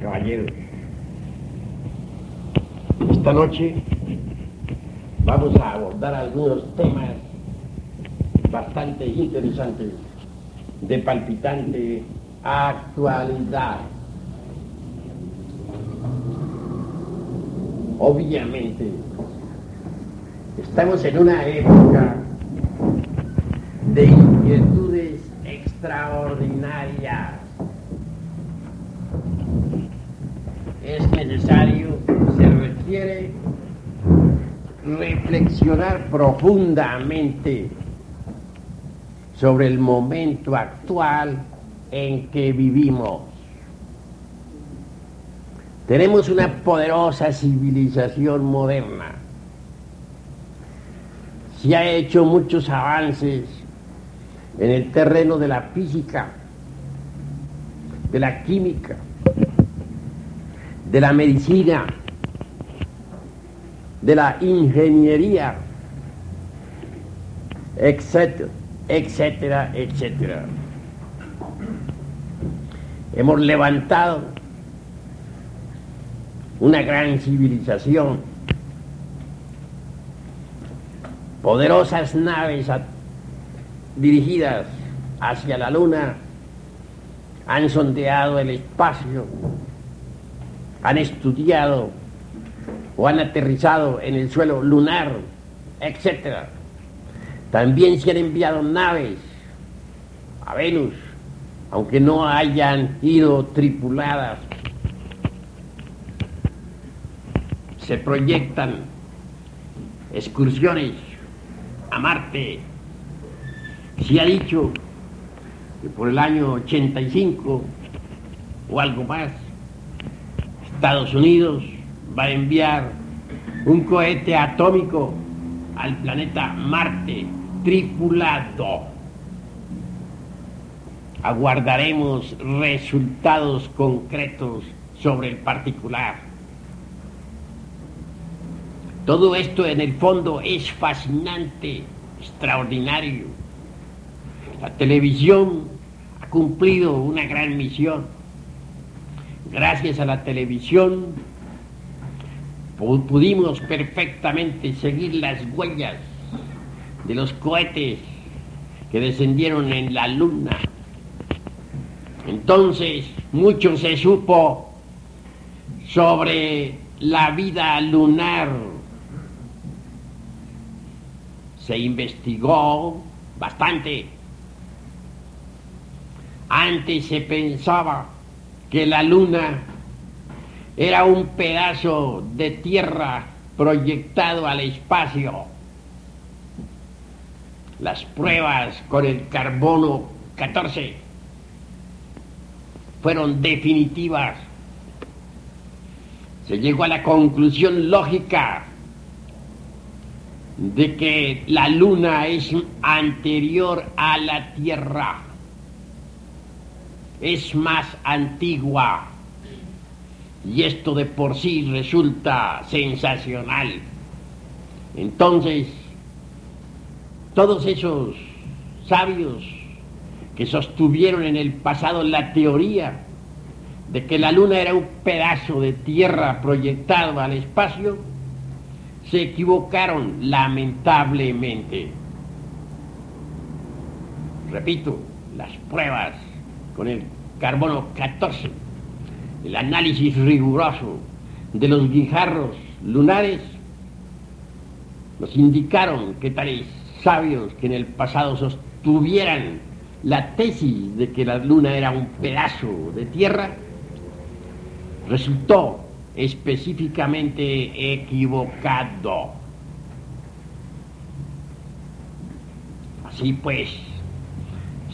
caballeros. Esta noche vamos a abordar algunos temas bastante interesantes, de palpitante actualidad. Obviamente, estamos en una época de inquietudes extraordinarias. Es necesario, se requiere reflexionar profundamente sobre el momento actual en que vivimos. Tenemos una poderosa civilización moderna. Se ha hecho muchos avances en el terreno de la física, de la química, de la medicina, de la ingeniería, etcétera, etcétera, etcétera. Hemos levantado una gran civilización, poderosas naves dirigidas hacia la luna han sondeado el espacio, han estudiado o han aterrizado en el suelo lunar, etc. También se han enviado naves a Venus, aunque no hayan ido tripuladas. Se proyectan excursiones a Marte, se ha dicho que por el año 85 o algo más, Estados Unidos va a enviar un cohete atómico al planeta Marte tripulado. Aguardaremos resultados concretos sobre el particular. Todo esto en el fondo es fascinante, extraordinario la televisión ha cumplido una gran misión. Gracias a la televisión pudimos perfectamente seguir las huellas de los cohetes que descendieron en la luna. Entonces mucho se supo sobre la vida lunar. Se investigó bastante antes se pensaba que la luna era un pedazo de tierra proyectado al espacio. Las pruebas con el carbono 14 fueron definitivas. Se llegó a la conclusión lógica de que la luna es anterior a la Tierra es más antigua. Y esto de por sí resulta sensacional. Entonces, todos esos sabios que sostuvieron en el pasado la teoría de que la luna era un pedazo de tierra proyectado al espacio, se equivocaron lamentablemente. Repito, las pruebas con el carbono 14, el análisis riguroso de los guijarros lunares, nos indicaron que tales sabios que en el pasado sostuvieran la tesis de que la luna era un pedazo de tierra, resultó específicamente equivocado. Así pues,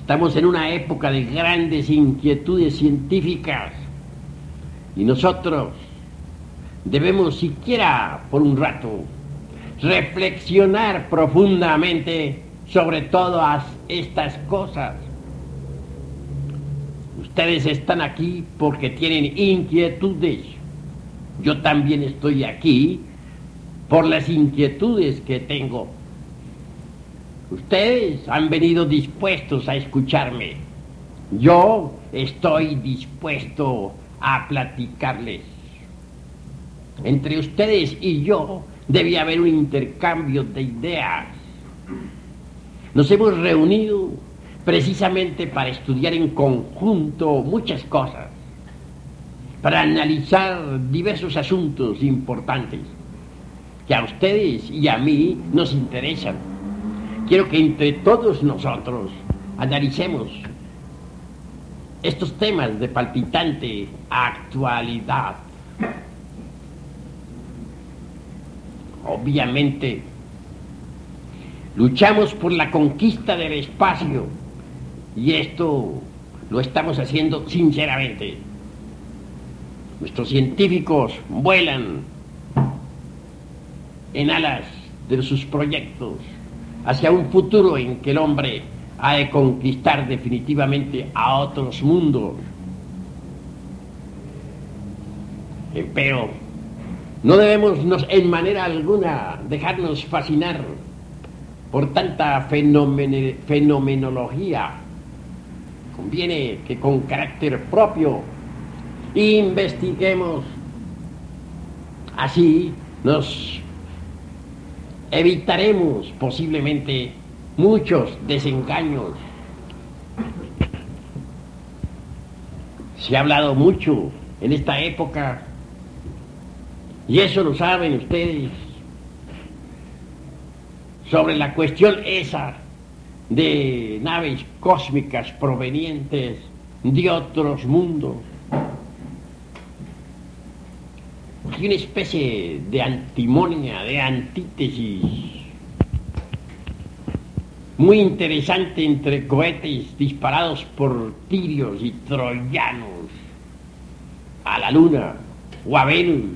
Estamos en una época de grandes inquietudes científicas y nosotros debemos siquiera por un rato reflexionar profundamente sobre todas estas cosas. Ustedes están aquí porque tienen inquietudes. Yo también estoy aquí por las inquietudes que tengo. Ustedes han venido dispuestos a escucharme. yo estoy dispuesto a platicarles. Entre ustedes y yo debe haber un intercambio de ideas. Nos hemos reunido precisamente para estudiar en conjunto muchas cosas, para analizar diversos asuntos importantes que a ustedes y a mí nos interesan. Quiero que entre todos nosotros analicemos estos temas de palpitante actualidad. Obviamente, luchamos por la conquista del espacio y esto lo estamos haciendo sinceramente. Nuestros científicos vuelan en alas de sus proyectos hacia un futuro en que el hombre ha de conquistar definitivamente a otros mundos. Eh, pero no debemos en manera alguna dejarnos fascinar por tanta fenomenología. Conviene que con carácter propio investiguemos. Así nos evitaremos posiblemente muchos desengaños. Se ha hablado mucho en esta época, y eso lo saben ustedes, sobre la cuestión esa de naves cósmicas provenientes de otros mundos. Una especie de antimonia, de antítesis muy interesante entre cohetes disparados por tirios y troyanos a la Luna, o a Venus,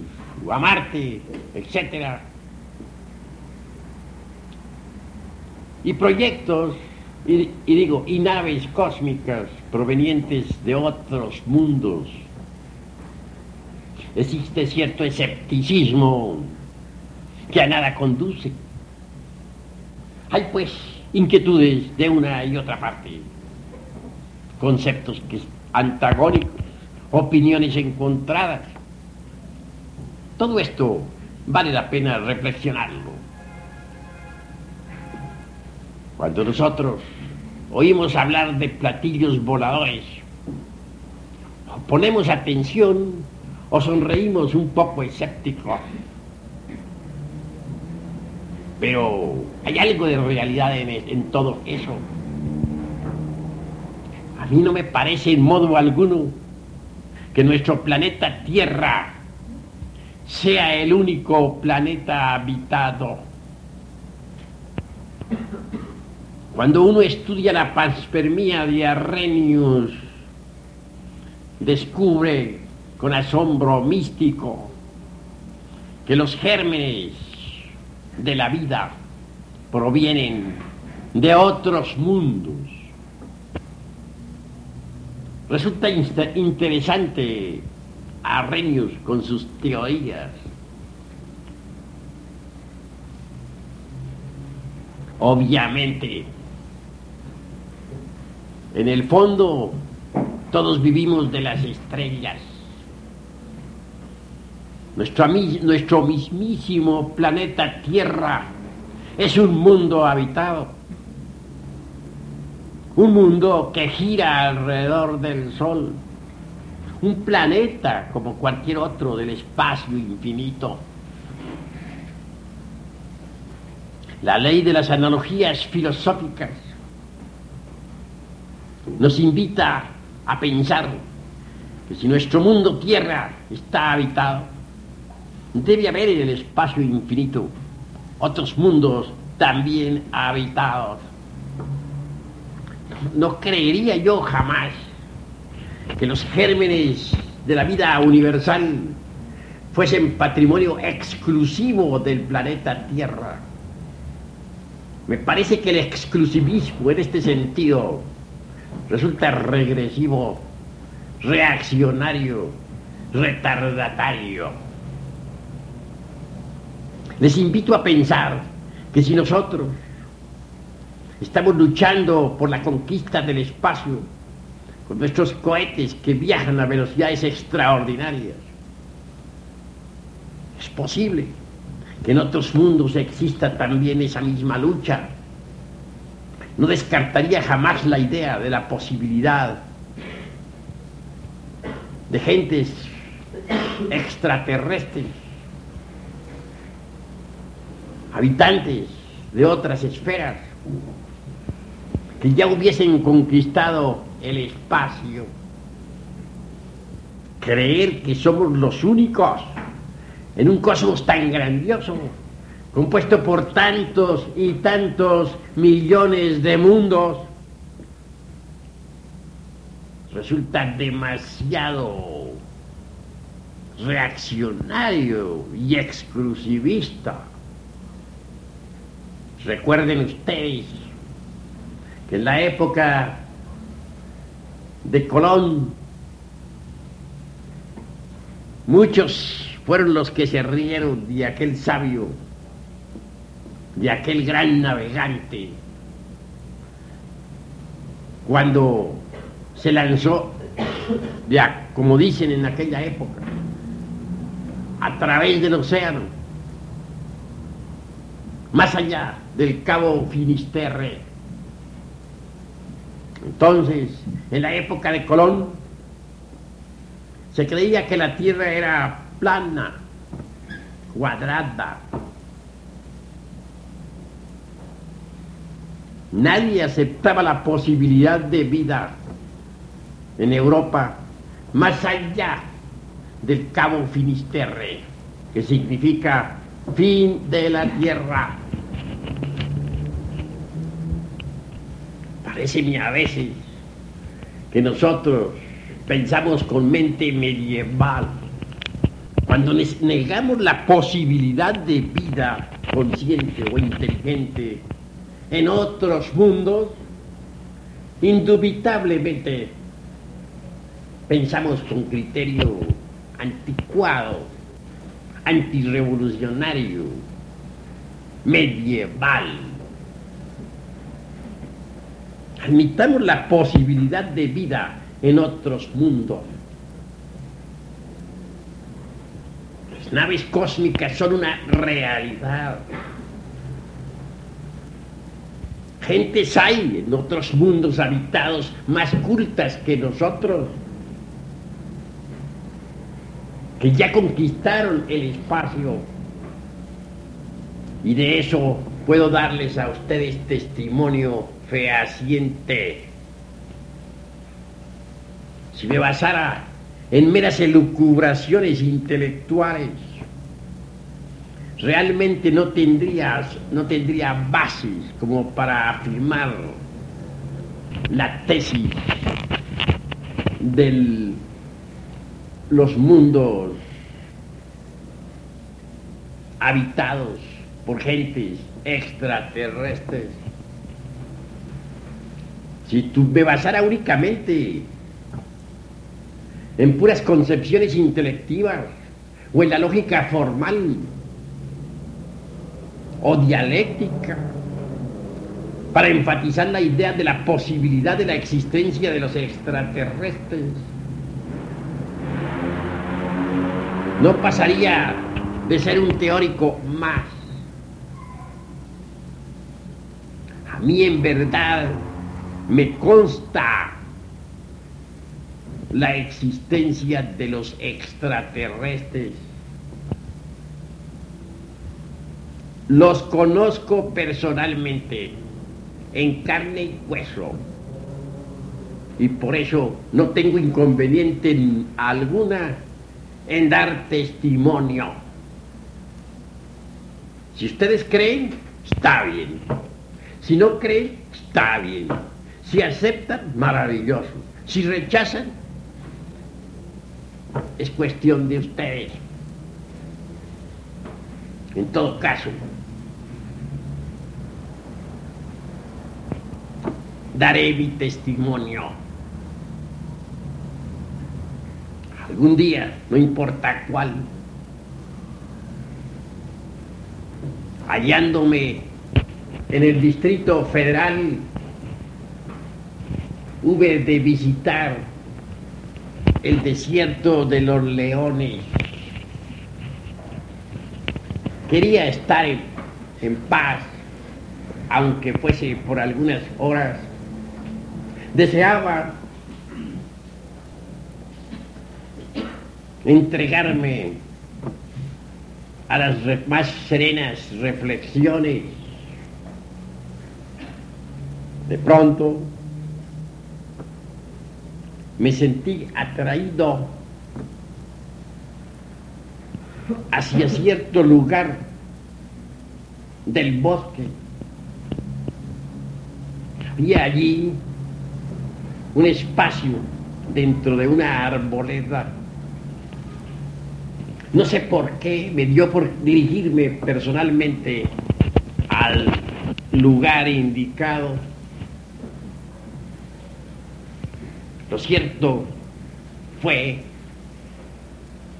o a Marte, etc. Y proyectos, y digo, y naves cósmicas provenientes de otros mundos. Existe cierto escepticismo que a nada conduce. Hay pues inquietudes de una y otra parte, conceptos que antagónicos, opiniones encontradas. Todo esto vale la pena reflexionarlo. Cuando nosotros oímos hablar de platillos voladores, ponemos atención o sonreímos un poco escépticos pero hay algo de realidad en, todo eso. A mí no me parece en modo alguno que nuestro planeta Tierra sea el único planeta habitado. Cuando uno estudia la panspermia de Arrhenius, descubre con asombro místico que los gérmenes de la vida provienen de otros mundos. Resulta interesante Arrhenius con sus teorías. Obviamente, en el fondo todos vivimos de las estrellas. Nuestro, nuestro mismísimo planeta Tierra es un mundo habitado. Un mundo que gira alrededor del Sol. Un planeta como cualquier otro del espacio infinito. La ley de las analogías filosóficas nos invita a pensar que si nuestro mundo Tierra está habitado, debe haber en el espacio infinito otros mundos también habitados. No creería yo jamás que los gérmenes de la vida universal fuesen patrimonio exclusivo del planeta Tierra. Me parece que el exclusivismo en este sentido resulta regresivo, reaccionario, retardatario. Les invito a pensar que si nosotros estamos luchando por la conquista del espacio, con nuestros cohetes que viajan a velocidades extraordinarias. Es posible que en otros mundos exista también esa misma lucha. No descartaría jamás la idea de la posibilidad de gentes extraterrestres, habitantes de otras esferas, que ya hubiesen conquistado el espacio. Creer que somos los únicos en un cosmos tan grandioso, compuesto por tantos y tantos millones de mundos, resulta demasiado reaccionario y exclusivista. Recuerden ustedes que en la época de Colón muchos fueron los que se rieron de aquel sabio, de aquel gran navegante, cuando se lanzó, ya, como dicen en aquella época, a través del océano, más allá del cabo Finisterre. Entonces, en la época de Colón, se creía que la Tierra era plana, cuadrada. Nadie aceptaba la posibilidad de vida en Europa más allá del Cabo Finisterre, que significa fin de la tierra. Parece a veces que nosotros pensamos con mente medieval. Cuando negamos la posibilidad de vida consciente o inteligente en otros mundos, indubitablemente pensamos con criterio anticuado, antirevolucionario, medieval. Admitamos la posibilidad de vida en otros mundos. Las naves cósmicas son una realidad. Gentes hay en otros mundos habitados más cultas que nosotros que ya conquistaron el espacio. Y de eso puedo darles a ustedes testimonio fehaciente. Si me basara en meras elucubraciones intelectuales, realmente no tendría, no tendría bases como para afirmar la tesis del los mundos habitados por gentes extraterrestres. Si tú me basara únicamente en puras concepciones intelectivas o en la lógica formal o dialéctica para enfatizar la idea de la posibilidad de la existencia de los extraterrestres, no pasaría de ser un teórico más. A mí en verdad me consta la existencia de los extraterrestres. Los conozco personalmente, en carne y hueso. Y por eso no tengo inconveniente alguna en dar testimonio. Si ustedes creen, está bien. Si no creen, está bien. Si aceptan, maravilloso. Si rechazan, es cuestión de ustedes. En todo caso, daré mi testimonio. Algún día, no importa cuál, hallándome en el Distrito Federal hube de visitar el desierto de los leones. Quería estar en, en paz, aunque fuese por algunas horas. Deseaba entregarme a las más serenas reflexiones. De pronto me sentí atraído hacia cierto lugar del bosque. Había allí un espacio dentro de una arboleda. No sé por qué me dio por dirigirme personalmente al lugar indicado. Lo cierto fue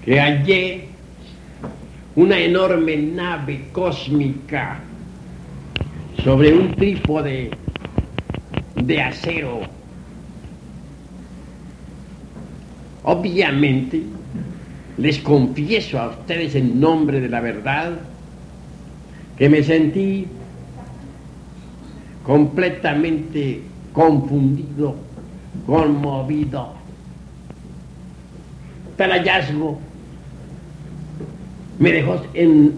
que hallé una enorme nave cósmica sobre un trípode de acero. Obviamente, les confieso a ustedes en nombre de la verdad que me sentí completamente confundido, conmovido. Tal hallazgo me dejó,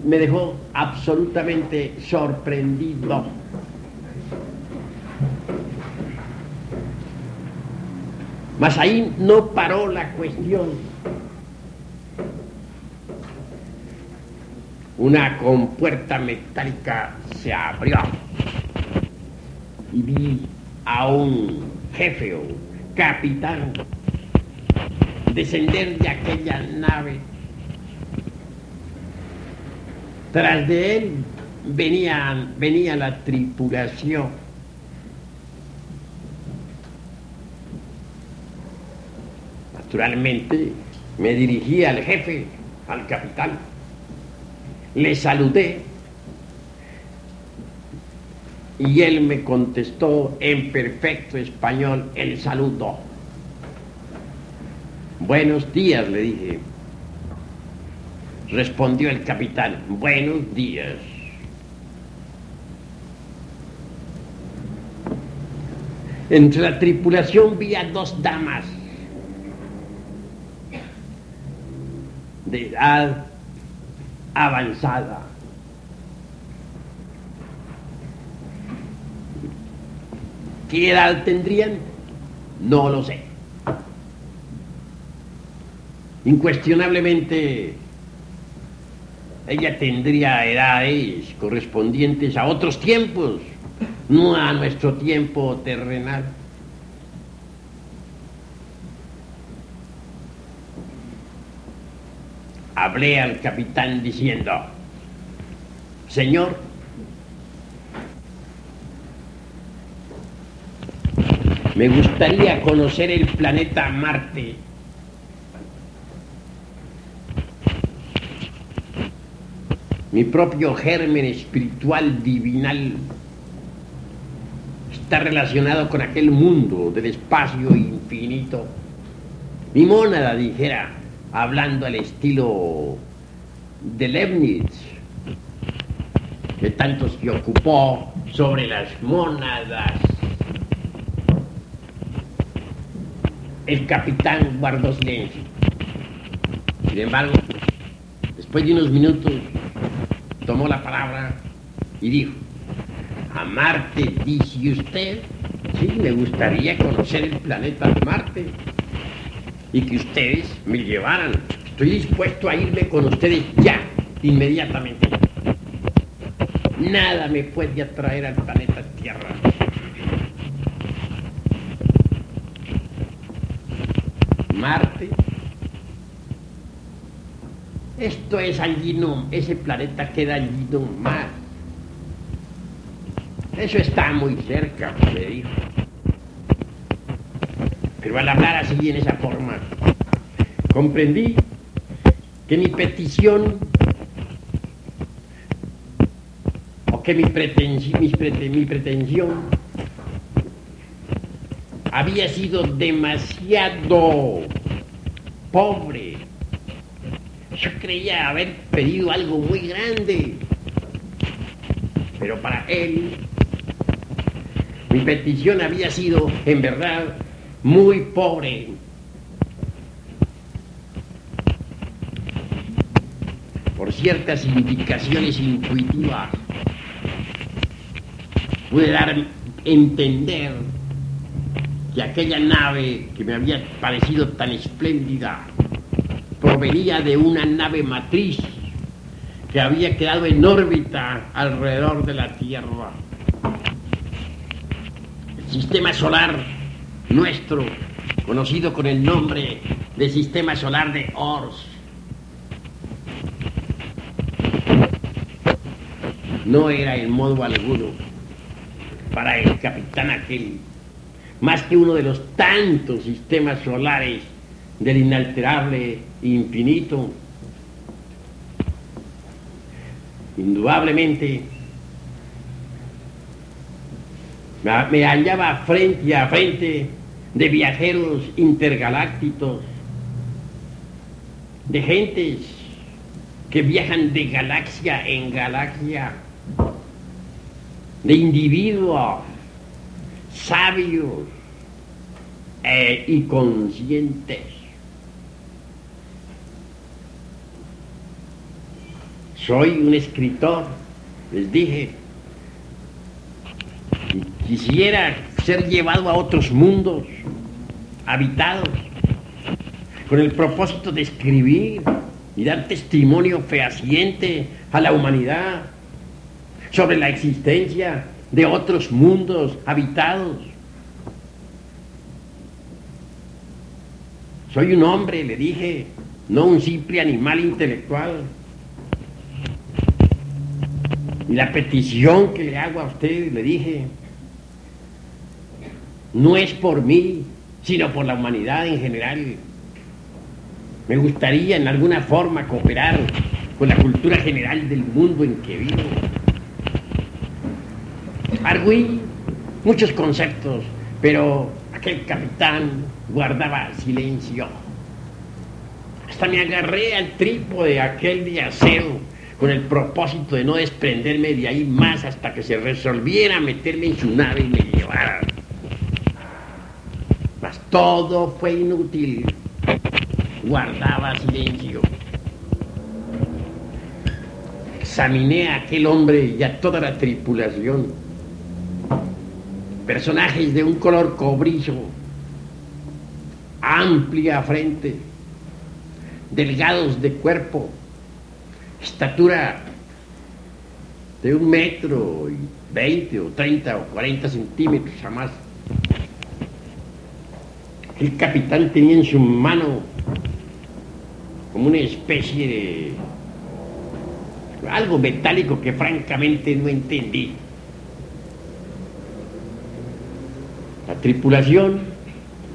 me dejó absolutamente sorprendido. Mas ahí no paró la cuestión. Una compuerta metálica se abrió y vi a un jefe o capitán descender de aquella nave. Tras de él venía, venía la tripulación. Naturalmente me dirigí al jefe, al capitán. Le saludé y él me contestó en perfecto español el saludo. Buenos días, le dije. Respondió el capitán, buenos días. Entre la tripulación vi a dos damas de edad avanzada. ¿Qué edad tendrían? No lo sé. Incuestionablemente, ella tendría edades correspondientes a otros tiempos, no a nuestro tiempo terrenal. Hablé al capitán diciendo, Señor, me gustaría conocer el planeta Marte. Mi propio germen espiritual divinal está relacionado con aquel mundo del espacio infinito. Mi mónada dijera, hablando al estilo de Leibniz, que tanto se ocupó sobre las mónadas. El capitán guardó silencio. Sin embargo, después de unos minutos, tomó la palabra y dijo, a Marte, dice usted, sí, me gustaría conocer el planeta Marte y que ustedes me llevaran. Estoy dispuesto a irme con ustedes ya, inmediatamente. Nada me puede atraer al planeta Tierra. Marte. Esto es allí no, ese planeta queda allí no más. Eso está muy cerca, me dijo. Pero al hablar así en esa forma, comprendí que mi petición o que mi, pretensi- mis prete- mi pretensión había sido demasiado pobre. Yo creía haber pedido algo muy grande, pero para él mi petición había sido en verdad muy pobre. Por ciertas indicaciones intuitivas pude dar entender que aquella nave que me había parecido tan espléndida provenía de una nave matriz que había quedado en órbita alrededor de la Tierra. El sistema solar nuestro, conocido con el nombre de sistema solar de Ors, no era en modo alguno para el capitán aquel más que uno de los tantos sistemas solares del inalterable infinito. Indudablemente me hallaba frente a frente de viajeros intergalácticos, de gentes que viajan de galaxia en galaxia, de individuos sabios e, y conscientes. Soy un escritor, les dije, quisiera ser llevado a otros mundos habitados con el propósito de escribir y dar testimonio fehaciente a la humanidad sobre la existencia de otros mundos habitados. Soy un hombre, le dije, no un simple animal intelectual. Y la petición que le hago a usted, le dije, no es por mí, sino por la humanidad en general. Me gustaría en alguna forma cooperar con la cultura general del mundo en que vivo. Arguí muchos conceptos, pero aquel capitán guardaba silencio. Hasta me agarré al trípode aquel de acero con el propósito de no desprenderme de ahí más hasta que se resolviera meterme en su nave y me llevara. Mas todo fue inútil. Guardaba silencio. Examiné a aquel hombre y a toda la tripulación personajes de un color cobrizo, amplia frente, delgados de cuerpo, estatura de un metro y veinte o treinta o cuarenta centímetros jamás. El capitán tenía en su mano como una especie de algo metálico que francamente no entendí. La tripulación,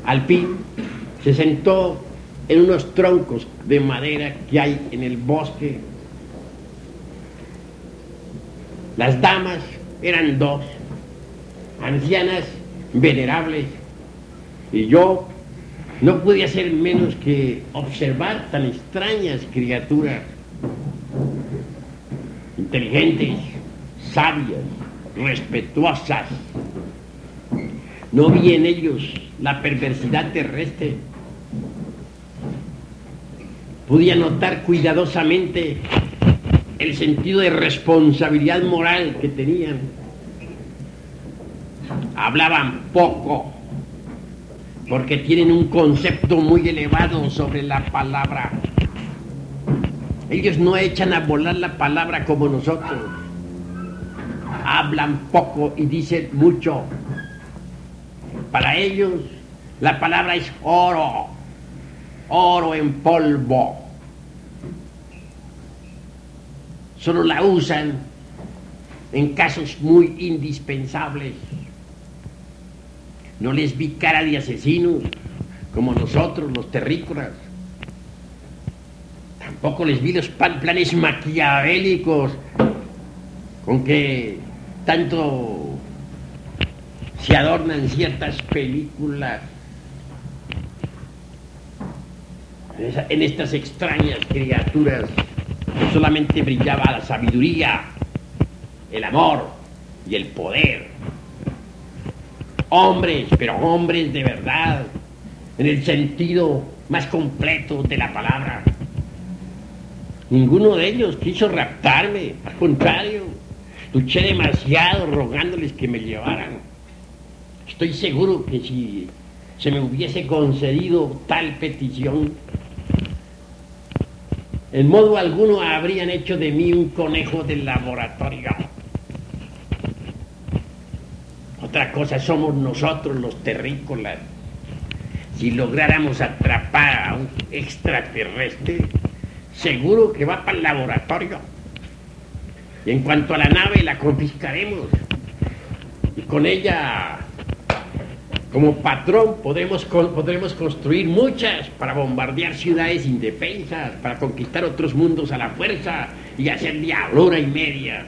al fin, se sentó en unos troncos de madera que hay en el bosque. Las damas eran dos, ancianas, venerables, y yo no podía hacer menos que observar tan extrañas criaturas, inteligentes, sabias, respetuosas, no vi en ellos la perversidad terrestre. Podía notar cuidadosamente el sentido de responsabilidad moral que tenían. Hablaban poco porque tienen un concepto muy elevado sobre la palabra. Ellos no echan a volar la palabra como nosotros. Hablan poco y dicen mucho. Para ellos la palabra es oro, oro en polvo. Solo la usan en casos muy indispensables. No les vi cara de asesinos como nosotros, los terrícolas. Tampoco les vi los planes maquiavélicos con que tanto se adornan ciertas películas en estas extrañas criaturas solamente brillaba la sabiduría, el amor y el poder. Hombres, pero hombres de verdad, en el sentido más completo de la palabra. Ninguno de ellos quiso raptarme, al contrario, luché demasiado rogándoles que me llevaran. Estoy seguro que si se me hubiese concedido tal petición, en modo alguno habrían hecho de mí un conejo del laboratorio. Otra cosa somos nosotros los terrícolas. Si lográramos atrapar a un extraterrestre, seguro que va para el laboratorio. Y en cuanto a la nave, la confiscaremos. Y con ella como patrón podremos, construir muchas para bombardear ciudades indefensas, para conquistar otros mundos a la fuerza y hacer diablura y media.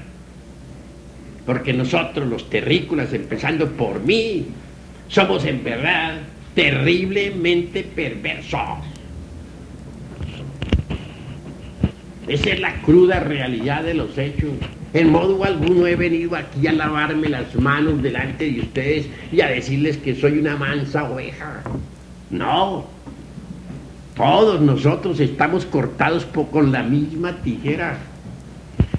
Porque nosotros los terrícolas, empezando por mí, somos en verdad terriblemente perversos. Esa es la cruda realidad de los hechos. En modo alguno he venido aquí a lavarme las manos delante de ustedes y a decirles que soy una mansa oveja. No. Todos nosotros estamos cortados con la misma tijera.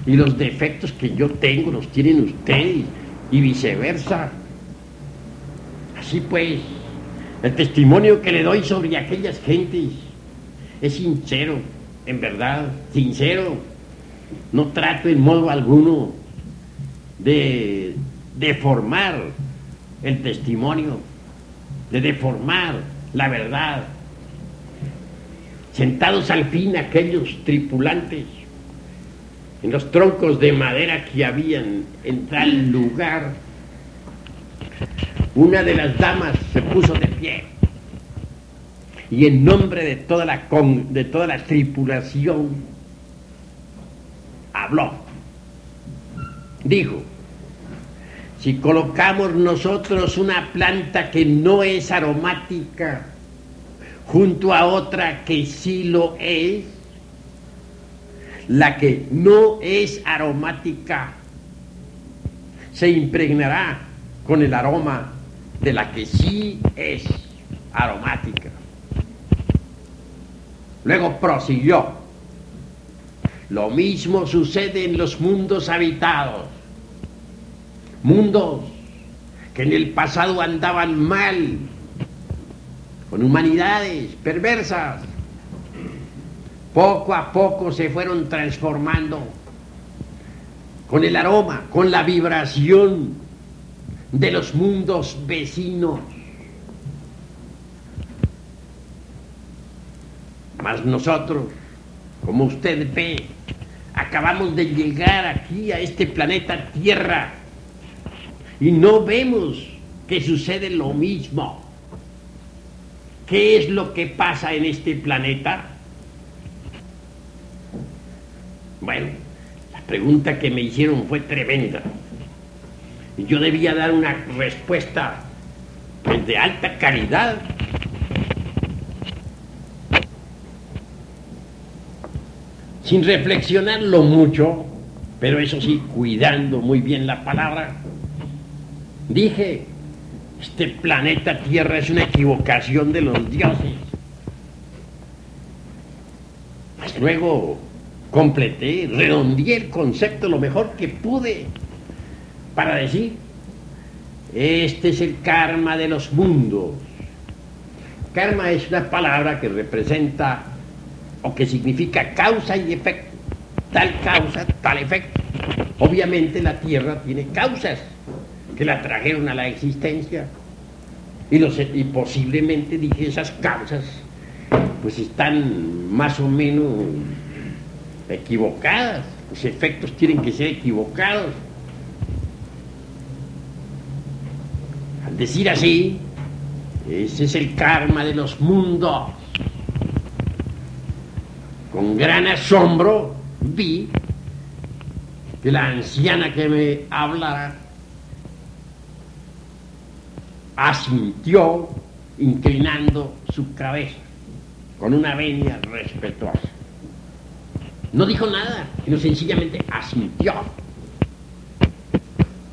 Y los defectos que yo tengo los tienen ustedes y viceversa. Así pues, el testimonio que le doy sobre aquellas gentes es sincero, en verdad, sincero no trato en modo alguno de deformar el testimonio, de deformar la verdad. Sentados al fin aquellos tripulantes en los troncos de madera que habían en tal lugar, una de las damas se puso de pie y en nombre de toda la, de toda la tripulación habló. Dijo, si colocamos nosotros una planta que no es aromática junto a otra que sí lo es, la que no es aromática se impregnará con el aroma de la que sí es aromática. Luego prosiguió. Lo mismo sucede en los mundos habitados. Mundos que en el pasado andaban mal, con humanidades perversas. Poco a poco se fueron transformando con el aroma, con la vibración de los mundos vecinos. Mas nosotros, como usted ve, acabamos de llegar aquí a este planeta Tierra y no vemos que sucede lo mismo. ¿Qué es lo que pasa en este planeta? Bueno, la pregunta que me hicieron fue tremenda. Yo debía dar una respuesta pues, de alta calidad sin reflexionarlo mucho, pero eso sí, cuidando muy bien la palabra, dije, este planeta Tierra es una equivocación de los dioses. Pues luego completé, redondeé el concepto lo mejor que pude para decir, este es el karma de los mundos. Karma es una palabra que representa o que significa causa y efecto. Tal causa, tal efecto. Obviamente la Tierra tiene causas que la trajeron a la existencia. Y, los, y posiblemente dije esas causas pues están más o menos equivocadas. Los efectos tienen que ser equivocados. Al decir así, ese es el karma de los mundos con gran asombro vi que la anciana que me hablara asintió inclinando su cabeza con una venia respetuosa. No dijo nada, sino sencillamente asintió.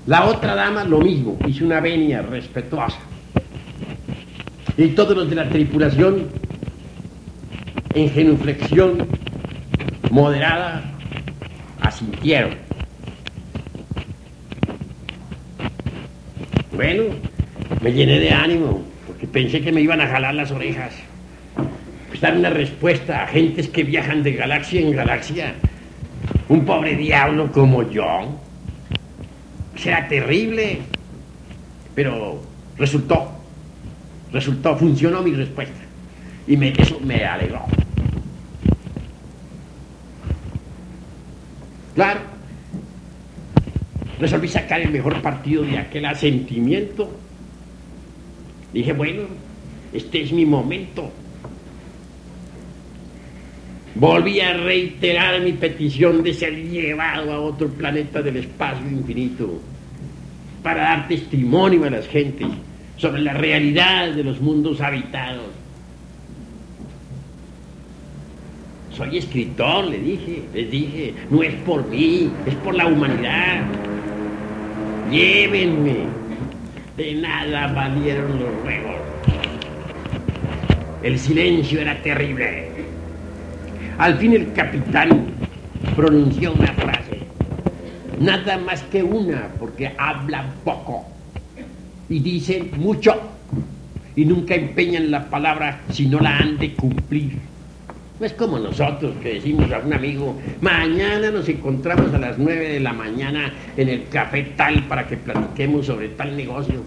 La otra dama lo mismo, hizo una venia respetuosa. Y todos los de la tripulación, en genuflexión moderada, asintieron. Bueno, me llené de ánimo, porque pensé que me iban a jalar las orejas. Pues dar una respuesta a gentes que viajan de galaxia en galaxia. Un pobre diablo como yo. Será terrible. Pero resultó. Resultó, funcionó mi respuesta. Y me, eso me alegró. Claro, resolví sacar el mejor partido de aquel asentimiento. Dije, bueno, este es mi momento. Volví a reiterar mi petición de ser llevado a otro planeta del espacio infinito para dar testimonio a las gentes sobre la realidad de los mundos habitados. Soy escritor, le dije, les dije, no es por mí, es por la humanidad. Llévenme. De nada valieron los ruegos. El silencio era terrible. Al fin el capitán pronunció una frase. Nada más que una, porque hablan poco y dicen mucho y nunca empeñan la palabra si no la han de cumplir. No es como nosotros que decimos a un amigo, mañana nos encontramos a las nueve de la mañana en el café tal para que platiquemos sobre tal negocio.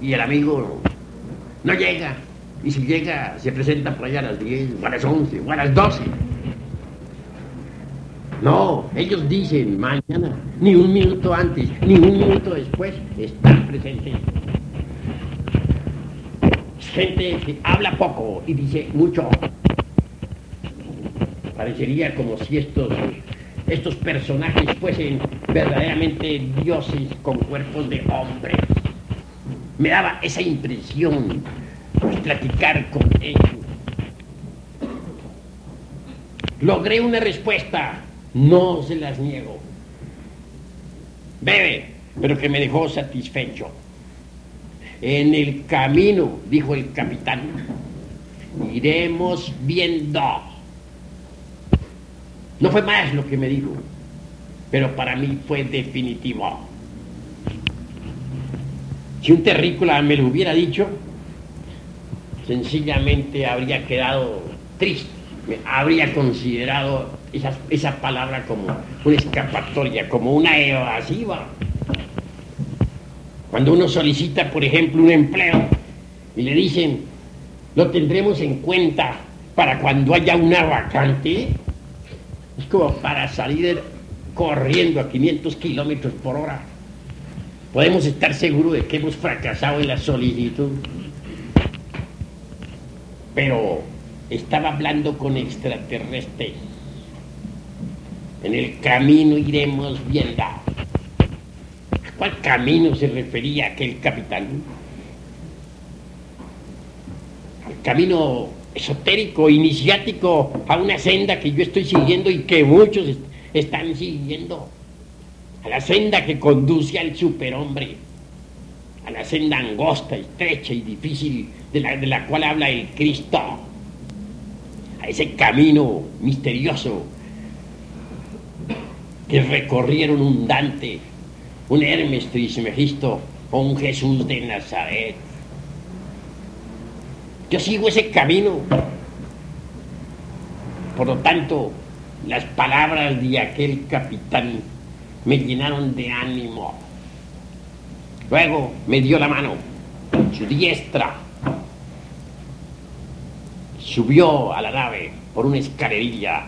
Y el amigo no llega. Y si llega, se presenta por allá a las 10, o a las 11, o a las 12. No, ellos dicen mañana, ni un minuto antes, ni un minuto después, están presentes. Gente que habla poco y dice mucho. Parecería como si estos, estos personajes fuesen verdaderamente dioses con cuerpos de hombres. Me daba esa impresión platicar con ellos. Logré una respuesta no se las niego. Bebe, pero que me dejó satisfecho. En el camino, dijo el capitán, iremos viendo. No fue más lo que me dijo, pero para mí fue definitivo. Si un terrícola me lo hubiera dicho, sencillamente habría quedado triste, habría considerado esa, palabra como una escapatoria, como una evasiva. Cuando uno solicita, por ejemplo, un empleo y le dicen, lo tendremos en cuenta para cuando haya una vacante, es como para salir corriendo a 500 kilómetros por hora. Podemos estar seguros de que hemos fracasado en la solicitud. Pero estaba hablando con extraterrestres en el camino iremos viendo. ¿A cuál camino se refería aquel capitán? Al camino esotérico, iniciático, a una senda que yo estoy siguiendo y que muchos están siguiendo. A la senda que conduce al superhombre. A la senda angosta, estrecha y difícil de la, de la cual habla el Cristo. A ese camino misterioso que recorrieron un Dante, un Hermes Trismegisto o un Jesús de Nazaret. Yo sigo ese camino. Por lo tanto, las palabras de aquel capitán me llenaron de ánimo. Luego me dio la mano, su diestra. Subió a la nave por una escalerilla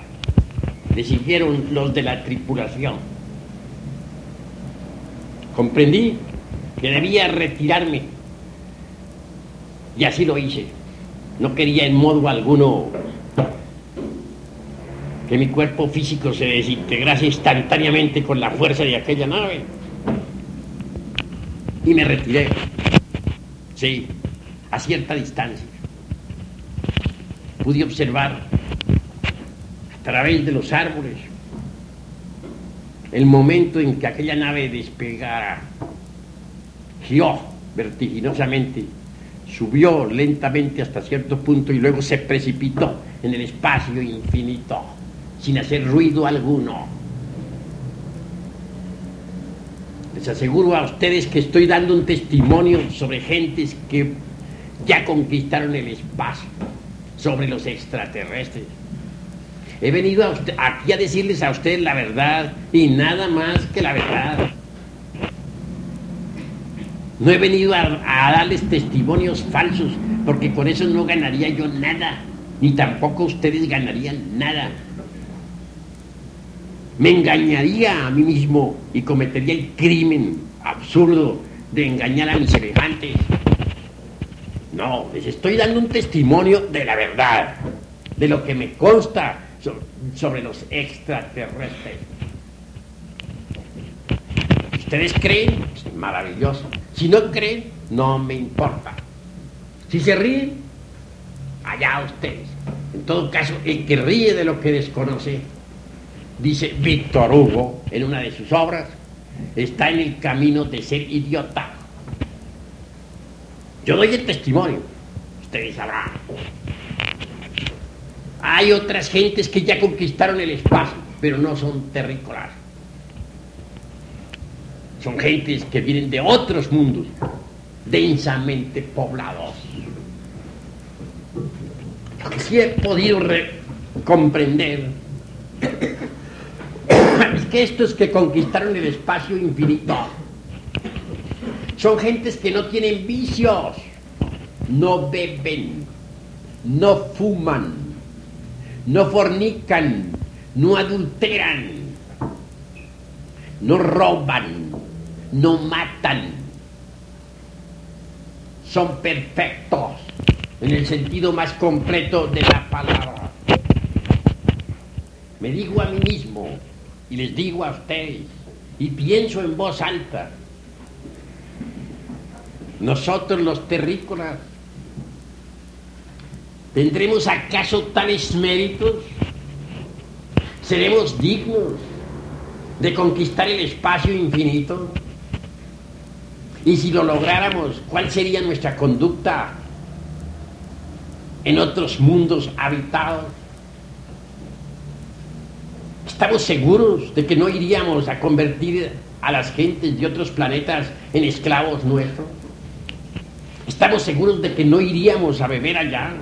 le siguieron los de la tripulación. Comprendí que debía retirarme y así lo hice. No quería en modo alguno que mi cuerpo físico se desintegrase instantáneamente con la fuerza de aquella nave. Y me retiré. Sí, a cierta distancia. Pude observar a través de los árboles el momento en que aquella nave despegara, giró vertiginosamente, subió lentamente hasta cierto punto y luego se precipitó en el espacio infinito, sin hacer ruido alguno. Les aseguro a ustedes que estoy dando un testimonio sobre gentes que ya conquistaron el espacio, sobre los extraterrestres. He venido aquí a decirles a ustedes la verdad y nada más que la verdad. No he venido a, a, darles testimonios falsos, porque con eso no ganaría yo nada, ni tampoco ustedes ganarían nada. Me engañaría a mí mismo y cometería el crimen absurdo de engañar a mis semejantes. No, les estoy dando un testimonio de la verdad, de lo que me consta sobre los extraterrestres. ¿Ustedes creen? Maravilloso. Si no creen, no me importa. Si se ríen, allá ustedes. En todo caso, el que ríe de lo que desconoce, dice Víctor Hugo en una de sus obras, está en el camino de ser idiota. Yo doy el testimonio, ustedes sabrán. Hay otras gentes que ya conquistaron el espacio, pero no son terrícolas. Son gentes que vienen de otros mundos, densamente poblados. Lo que sí he podido comprender es que estos que conquistaron el espacio infinito son gentes que no tienen vicios, no beben, no fuman, no fornican, no adulteran, no roban, no matan. Son perfectos en el sentido más completo de la palabra. Me digo a mí mismo y les digo a ustedes y pienso en voz alta. Nosotros los terrícolas ¿Tendremos acaso tales méritos? ¿Seremos dignos de conquistar el espacio infinito? Y si lo lográramos, ¿cuál sería nuestra conducta en otros mundos habitados? ¿Estamos seguros de que no iríamos a convertir a las gentes de otros planetas en esclavos nuestros? ¿Estamos seguros de que no iríamos a beber allá?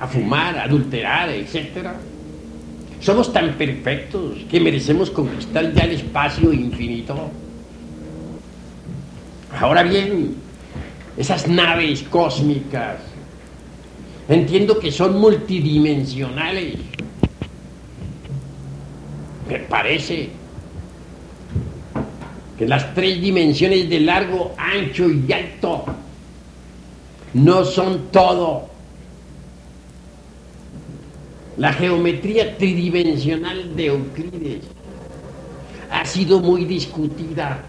A fumar, a adulterar, etc. Somos tan perfectos que merecemos conquistar ya el espacio infinito. Ahora bien, esas naves cósmicas, entiendo que son multidimensionales. Me parece que las tres dimensiones de largo, ancho y alto no son todo la geometría tridimensional de Euclides ha sido muy discutida.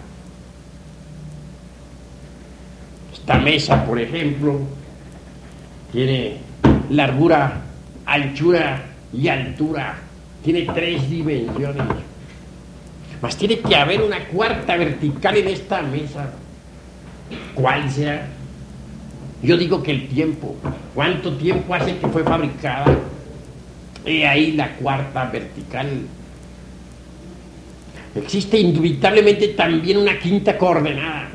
Esta mesa, por ejemplo, tiene largura, anchura y altura. Tiene tres dimensiones. Mas tiene que haber una cuarta vertical en esta mesa. ¿Cuál sea? Yo digo que el tiempo. ¿Cuánto tiempo hace que fue fabricada? He ahí la cuarta vertical. Existe indubitablemente también una quinta coordenada.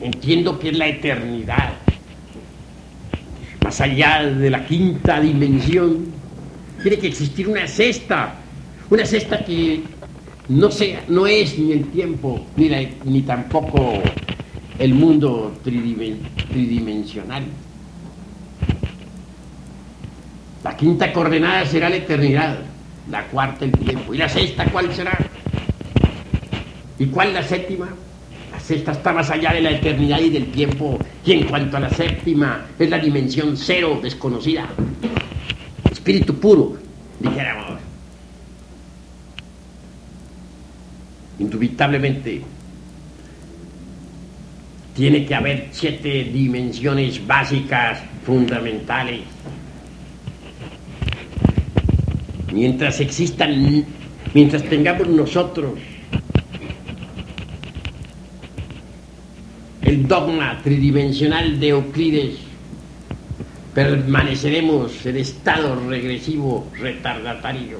Entiendo que es la eternidad. Más allá de la quinta dimensión, tiene que existir una sexta. Una sexta que no, sea, no es ni el tiempo, ni, ni tampoco el mundo tridimensional. La quinta coordenada será la eternidad, la cuarta el tiempo. ¿Y la sexta cuál será? ¿Y cuál la séptima? La sexta está más allá de la eternidad y del tiempo. Y en cuanto a la séptima, es la dimensión cero desconocida. Espíritu puro, dijéramos. Indubitablemente, tiene que haber siete dimensiones básicas, fundamentales. Mientras existan, mientras tengamos nosotros el dogma tridimensional de Euclides, permaneceremos en estado regresivo retardatario.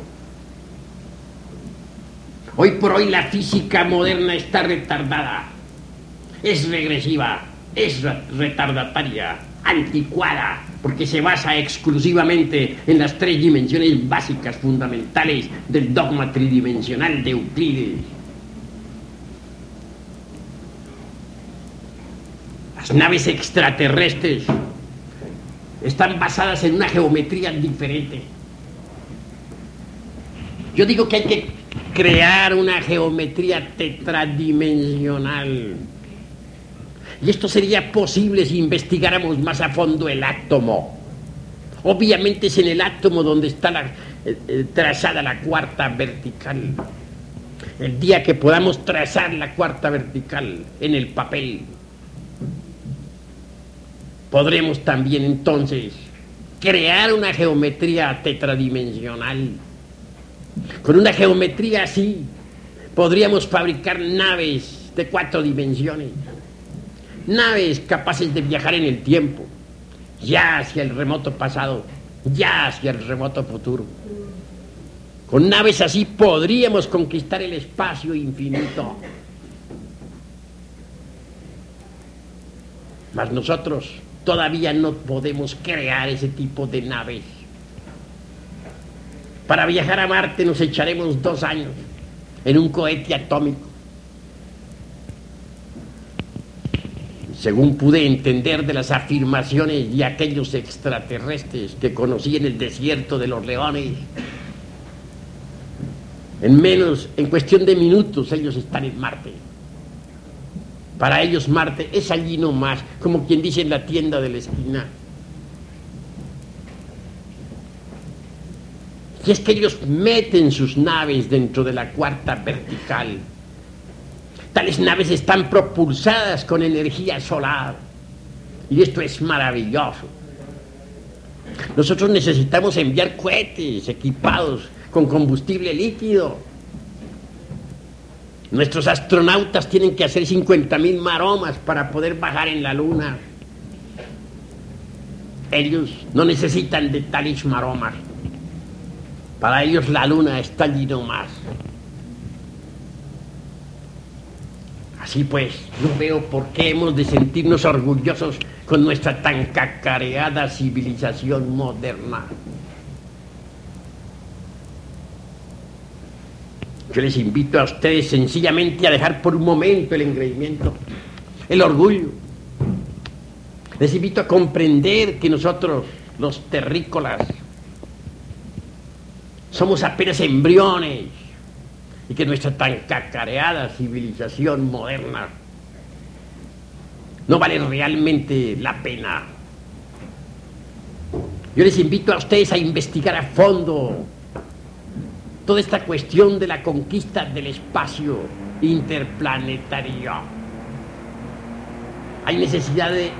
Hoy por hoy la física moderna está retardada, es regresiva, es retardataria, anticuada, porque se basa exclusivamente en las tres dimensiones básicas fundamentales del dogma tridimensional de Euclides. Las naves extraterrestres están basadas en una geometría diferente. Yo digo que hay que crear una geometría tetradimensional. Y esto sería posible si investigáramos más a fondo el átomo. Obviamente es en el átomo donde está la, eh, eh, trazada la cuarta vertical. El día que podamos trazar la cuarta vertical en el papel, podremos también entonces crear una geometría tetradimensional. Con una geometría así podríamos fabricar naves de cuatro dimensiones, naves capaces de viajar en el tiempo, ya hacia el remoto pasado, ya hacia el remoto futuro. Con naves así podríamos conquistar el espacio infinito. Mas nosotros todavía no podemos crear ese tipo de naves. Para viajar a Marte nos echaremos dos años en un cohete atómico. Según pude entender de las afirmaciones de aquellos extraterrestres que conocí en el desierto de los leones, en menos, en cuestión de minutos, ellos están en Marte. Para ellos Marte es allí nomás, como quien dice en la tienda de la esquina. Y es que ellos meten sus naves dentro de la cuarta vertical. Tales naves están propulsadas con energía solar. Y esto es maravilloso. Nosotros necesitamos enviar cohetes equipados con combustible líquido Nuestros astronautas tienen que hacer 50.000 maromas para poder bajar en la luna. Ellos no necesitan de tales maromas. Para ellos la luna está allí más. Así pues, no veo por qué hemos de sentirnos orgullosos con nuestra tan cacareada civilización moderna. Yo les invito a ustedes sencillamente a dejar por un momento el engreimiento, el orgullo. Les invito a comprender que nosotros, los terrícolas, somos apenas embriones y que nuestra tan cacareada civilización moderna no vale realmente la pena. Yo les invito a ustedes a investigar a fondo toda esta cuestión de la conquista del espacio interplanetario. Hay necesidad de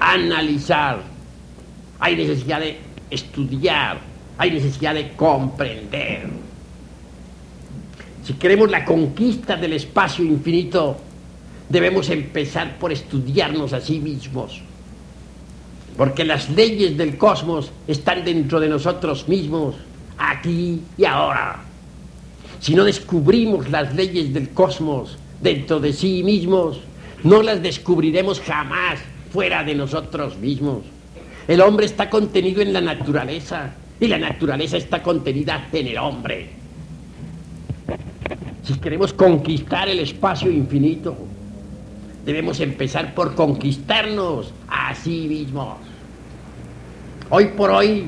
analizar, hay necesidad de estudiar, hay necesidad de comprender. Si queremos la conquista del espacio infinito, debemos empezar por estudiarnos a sí mismos. Porque las leyes del cosmos están dentro de nosotros mismos aquí y ahora. Si no descubrimos las leyes del cosmos dentro de sí mismos, no las descubriremos jamás fuera de nosotros mismos. El hombre está contenido en la naturaleza y la naturaleza está contenida en el hombre. Si queremos conquistar el espacio infinito, debemos empezar por conquistarnos a sí mismos. Hoy por hoy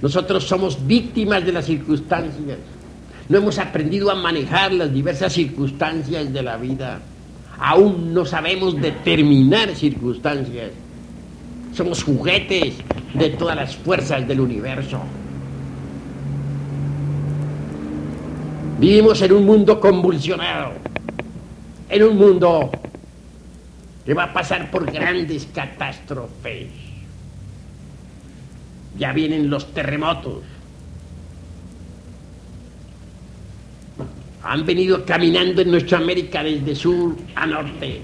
nosotros somos víctimas de las circunstancias. No hemos aprendido a manejar las diversas circunstancias de la vida. Aún no sabemos determinar circunstancias. Somos juguetes de todas las fuerzas del universo. Vivimos en un mundo convulsionado, en un mundo que va a pasar por grandes catástrofes. Ya vienen los terremotos. Han venido caminando en nuestra América desde sur a norte.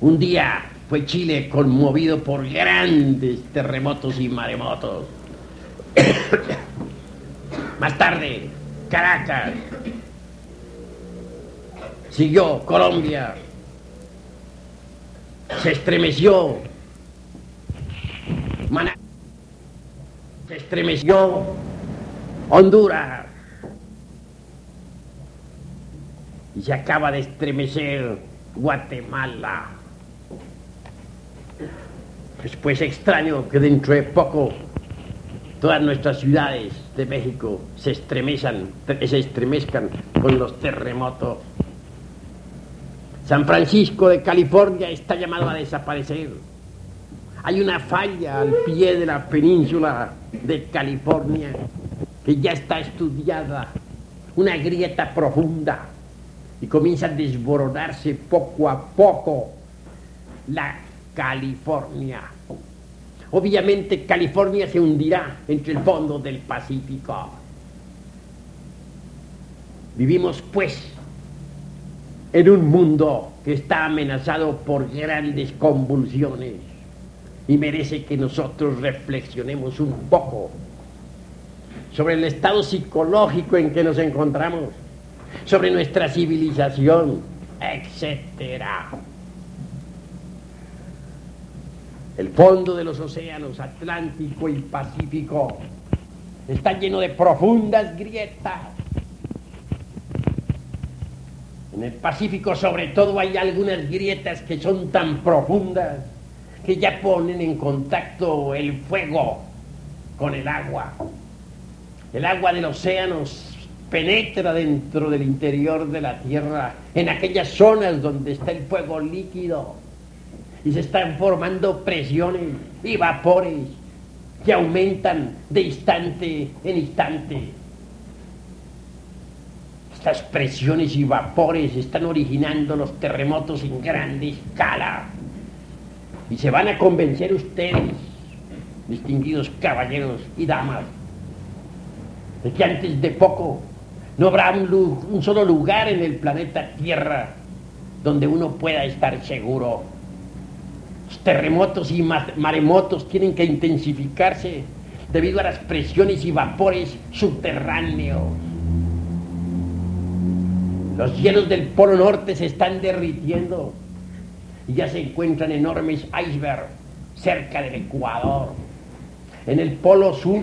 Un día fue Chile conmovido por grandes terremotos y maremotos. Más tarde, Caracas. Siguió Colombia. Se estremeció. Maná. Se estremeció Honduras. Y se acaba de estremecer Guatemala. Es pues extraño que dentro de poco todas nuestras ciudades de México se estremezcan, se estremezcan con los terremotos. San Francisco de California está llamado a desaparecer. Hay una falla al pie de la península de California que ya está estudiada, una grieta profunda y comienza a desboronarse poco a poco la California. Obviamente California se hundirá entre el fondo del Pacífico. Vivimos pues en un mundo que está amenazado por grandes convulsiones y merece que nosotros reflexionemos un poco sobre el estado psicológico en que nos encontramos, sobre nuestra civilización, etcétera. El fondo de los océanos Atlántico y Pacífico está lleno de profundas grietas. En el Pacífico sobre todo hay algunas grietas que son tan profundas que ya ponen en contacto el fuego con el agua. El agua del océano penetra dentro del interior de la Tierra, en aquellas zonas donde está el fuego líquido y se están formando presiones y vapores que aumentan de instante en instante. Estas presiones y vapores están originando los terremotos en grande escala. Y se van a convencer ustedes, distinguidos caballeros y damas, de que antes de poco no habrá un, solo lugar en el planeta Tierra donde uno pueda estar seguro terremotos y maremotos tienen que intensificarse debido a las presiones y vapores subterráneos. Los hielos del Polo Norte se están derritiendo y ya se encuentran enormes icebergs cerca del Ecuador. En el Polo Sur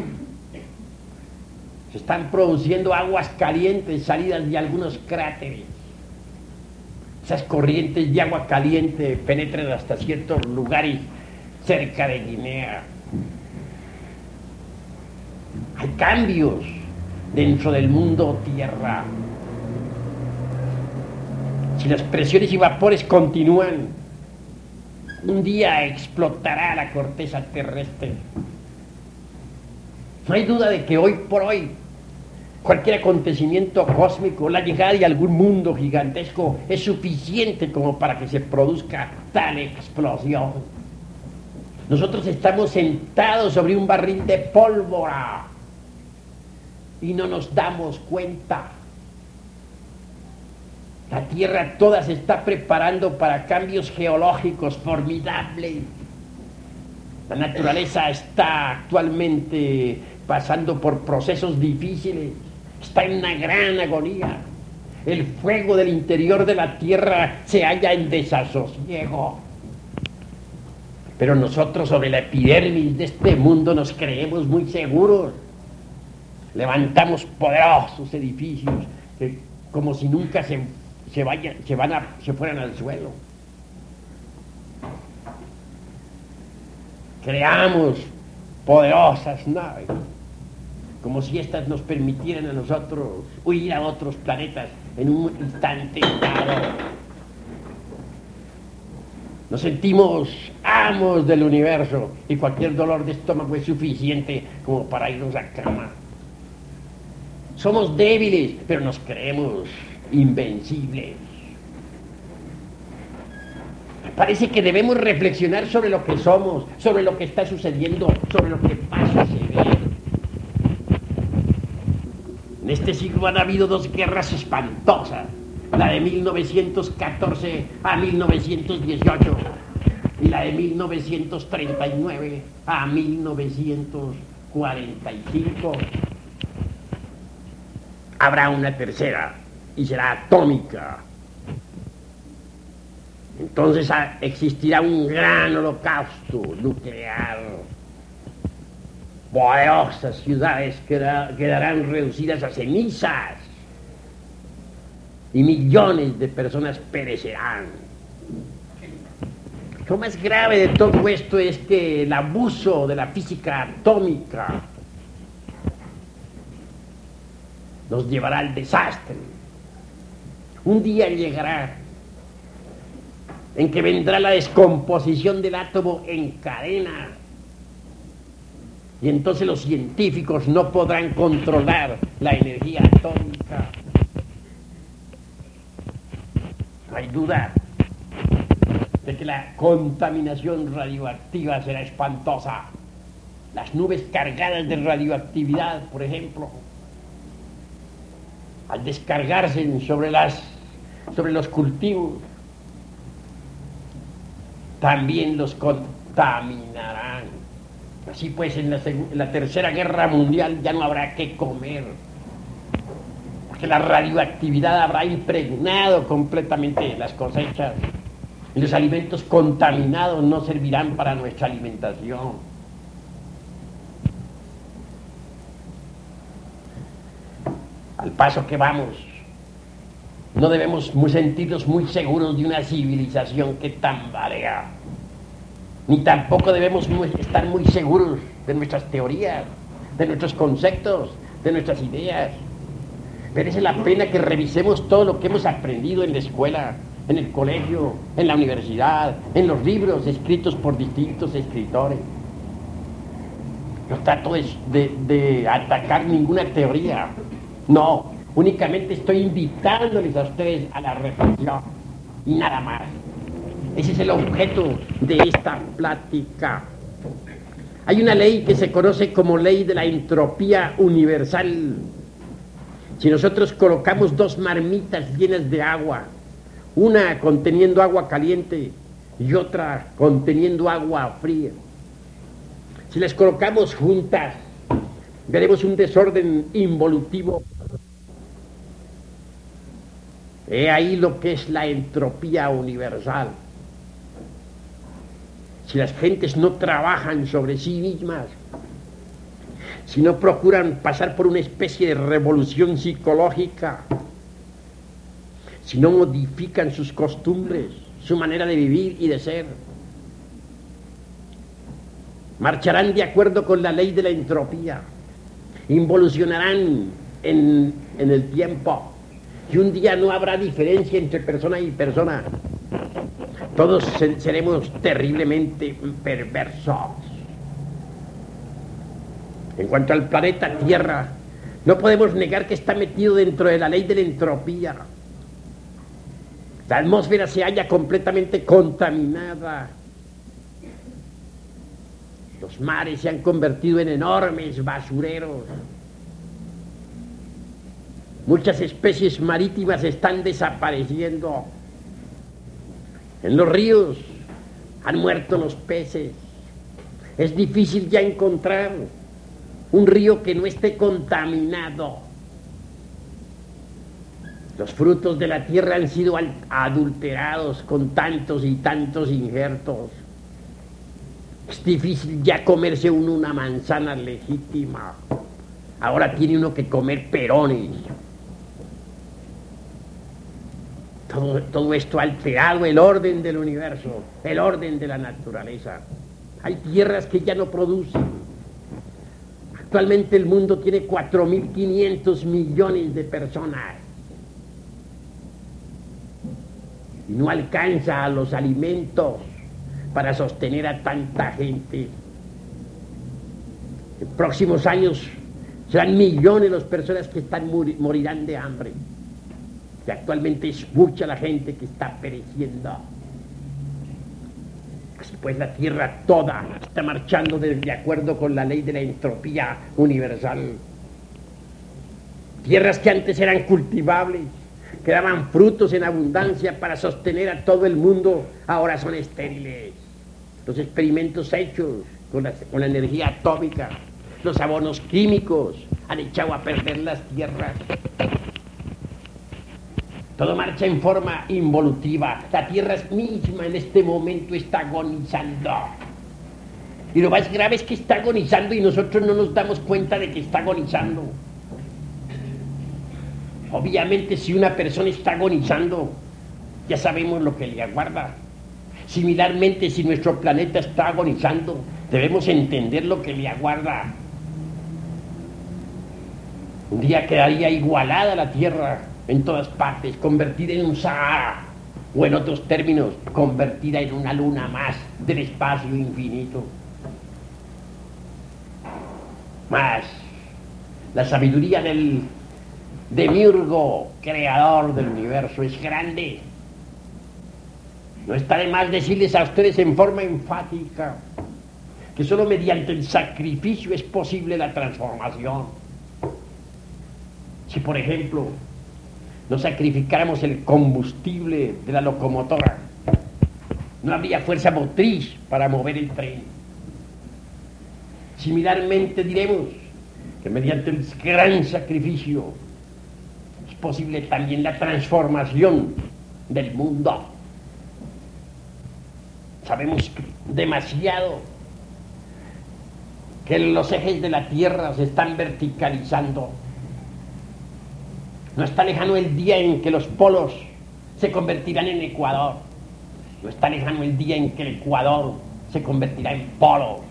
se están produciendo aguas calientes salidas de algunos cráteres esas corrientes de agua caliente penetran hasta ciertos lugares cerca de Guinea. Hay cambios dentro del mundo tierra. Si las presiones y vapores continúan, un día explotará la corteza terrestre. No hay duda de que hoy por hoy Cualquier acontecimiento cósmico, la llegada de algún mundo gigantesco es suficiente como para que se produzca tal explosión. Nosotros estamos sentados sobre un barril de pólvora y no nos damos cuenta. La Tierra toda se está preparando para cambios geológicos formidables. La naturaleza está actualmente pasando por procesos difíciles está en una gran agonía. El fuego del interior de la tierra se halla en desasosiego. Pero nosotros sobre la epidermis de este mundo nos creemos muy seguros. Levantamos poderosos edificios como si nunca se, se, se, van a, se fueran al suelo. Creamos poderosas naves como si éstas nos permitieran a nosotros huir a otros planetas en un instante dado. Nos sentimos amos del universo y cualquier dolor de estómago es suficiente como para irnos a cama. Somos débiles, pero nos creemos invencibles. Parece que debemos reflexionar sobre lo que somos, sobre lo que está sucediendo, sobre lo que va a suceder. En este siglo han habido dos guerras espantosas, la de 1914 a 1918 y la de 1939 a 1945. Habrá una tercera y será atómica. Entonces ah, existirá un gran holocausto nuclear. Poderosas ciudades quedarán reducidas a cenizas y millones de personas perecerán. Lo más grave de todo esto es que el abuso de la física atómica nos llevará al desastre. Un día llegará en que vendrá la descomposición del átomo en cadena. Y entonces los científicos no podrán controlar la energía atómica. No hay duda de que la contaminación radioactiva será espantosa. Las nubes cargadas de radioactividad, por ejemplo, al descargarse sobre, las, sobre los cultivos, también los contaminarán. Así pues, en la, Tercera Guerra Mundial ya no habrá que comer, porque la radioactividad habrá impregnado completamente las cosechas. Y los alimentos contaminados no servirán para nuestra alimentación. Al paso que vamos, no debemos sentirnos muy seguros de una civilización que tambarea. Ni tampoco debemos estar muy seguros de nuestras teorías, de nuestros conceptos, de nuestras ideas. Merece la pena que revisemos todo lo que hemos aprendido en la escuela, en el colegio, en la universidad, en los libros escritos por distintos escritores. No trato de, de atacar ninguna teoría. No, Únicamente estoy invitándoles a ustedes a la reflexión y nada más. Ese es el objeto de esta plática. Hay una ley que se conoce como ley de la entropía universal. Si nosotros colocamos dos marmitas llenas de agua, una conteniendo agua caliente y otra conteniendo agua fría, si las colocamos juntas, veremos un desorden involutivo He ahí lo que es la entropía universal. Si las gentes no trabajan sobre sí mismas, si no procuran pasar por una especie de revolución psicológica, si no modifican sus costumbres, su manera de vivir y de ser, marcharán de acuerdo con la ley de la entropía, involucionarán en, en el tiempo y un día no habrá diferencia entre persona y persona. Todos seremos terriblemente perversos. En cuanto al planeta Tierra, no podemos negar que está metido dentro de la ley de la entropía. La atmósfera se halla completamente contaminada. Los mares se han convertido en enormes basureros. Muchas especies marítimas están desapareciendo. En los ríos han muerto los peces. Es difícil ya encontrar un río que no esté contaminado. Los frutos de la tierra han sido adulterados con tantos y tantos injertos. Es difícil ya comerse uno una manzana legítima. Ahora tiene uno que comer perones. Todo, esto ha alterado el orden del universo, el orden de la naturaleza. Hay tierras que ya no producen. Actualmente el mundo tiene 4.500 millones de personas. Y no alcanza a los alimentos para sostener a tanta gente. En próximos años serán millones las personas que están morirán de hambre que actualmente es mucha la gente que está pereciendo. Así pues la Tierra toda está marchando de acuerdo con la ley de la entropía universal. Tierras que antes eran cultivables, que daban frutos en abundancia para sostener a todo el mundo, ahora son estériles. Los experimentos hechos con la, con la energía atómica, los abonos químicos han echado a perder las tierras. Todo marcha en forma involutiva. La tierra misma en este momento está agonizando. Y lo más grave es que está agonizando y nosotros no nos damos cuenta de que está agonizando. Obviamente si una persona está agonizando, ya sabemos lo que le aguarda. Similarmente, si nuestro planeta está agonizando, debemos entender lo que le aguarda. Un día quedaría igualada la Tierra en todas partes, convertida en un Sahara, o en otros términos, convertida en una luna más del espacio infinito. Más, la sabiduría del demiurgo, creador del universo, es grande. No está de más decirles a ustedes en forma enfática que solo mediante el sacrificio es posible la transformación. Si, por ejemplo, no sacrificáramos el combustible de la locomotora, no habría fuerza motriz para mover el tren. Similarmente diremos que mediante el gran sacrificio es posible también la transformación del mundo. Sabemos demasiado que los ejes de la Tierra se están verticalizando no está lejano el día en que los polos se convertirán en Ecuador. No está lejano el día en que el Ecuador se convertirá en polo.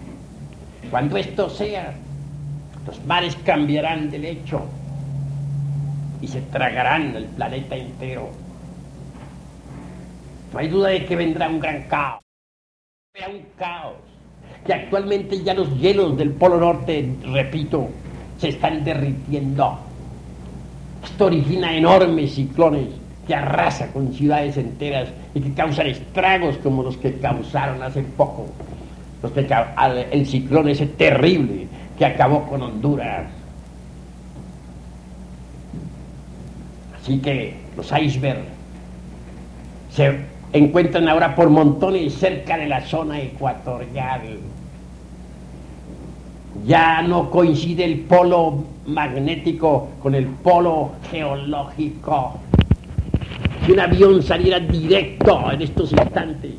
Cuando esto sea, los mares cambiarán de lecho y se tragarán el planeta entero. No hay duda de que vendrá un gran caos. Un caos. Que actualmente ya los hielos del Polo Norte, repito, se están derritiendo esto origina enormes ciclones que arrasa con ciudades enteras y que causan estragos como los que causaron hace poco. Los que, el ciclón ese terrible que acabó con Honduras. Así que los icebergs se encuentran ahora por montones cerca de la zona ecuatorial. Ya no coincide el polo magnético con el polo geológico. Si un avión saliera directo en estos instantes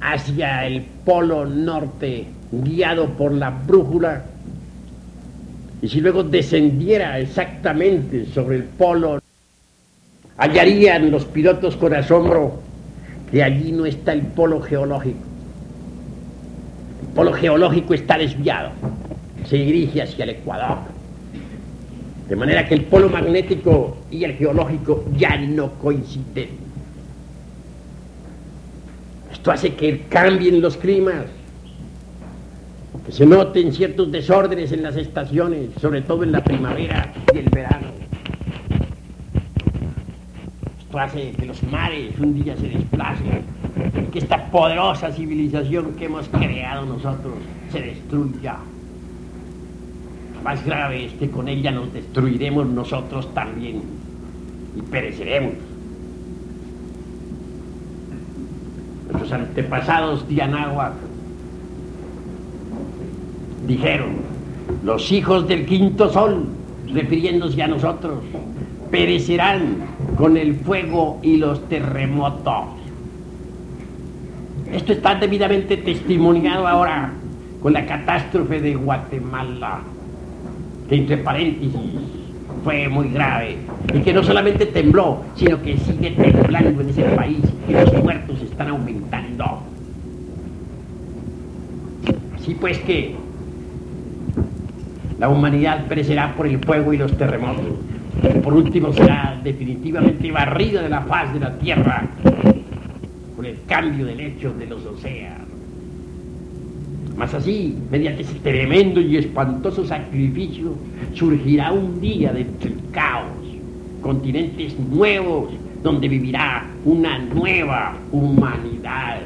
hacia el polo norte, guiado por la brújula, y si luego descendiera exactamente sobre el polo, hallarían los pilotos con asombro que allí no está el polo geológico. Polo geológico está desviado se dirige hacia el Ecuador. De manera que el polo magnético y el geológico ya no coinciden. Esto hace que cambien los climas, que se noten ciertos desórdenes en las estaciones, sobre todo en la primavera y el verano. Esto hace que los mares un día se desplacen, que esta poderosa civilización que hemos creado nosotros se destruya más grave es que con ella nos destruiremos nosotros también y pereceremos. Nuestros antepasados de Anáhuac dijeron, los hijos del quinto sol, refiriéndose a nosotros, perecerán con el fuego y los terremotos. Esto está debidamente testimoniado ahora con la catástrofe de Guatemala que entre paréntesis fue muy grave y que no solamente tembló, sino que sigue temblando en ese país y los muertos están aumentando. Así pues que la humanidad perecerá por el fuego y los terremotos. Por último será definitivamente barrida de la faz de la tierra por el cambio del hecho de los océanos. Mas así, mediante ese tremendo y espantoso sacrificio, surgirá un día del caos, continentes nuevos donde vivirá una nueva humanidad.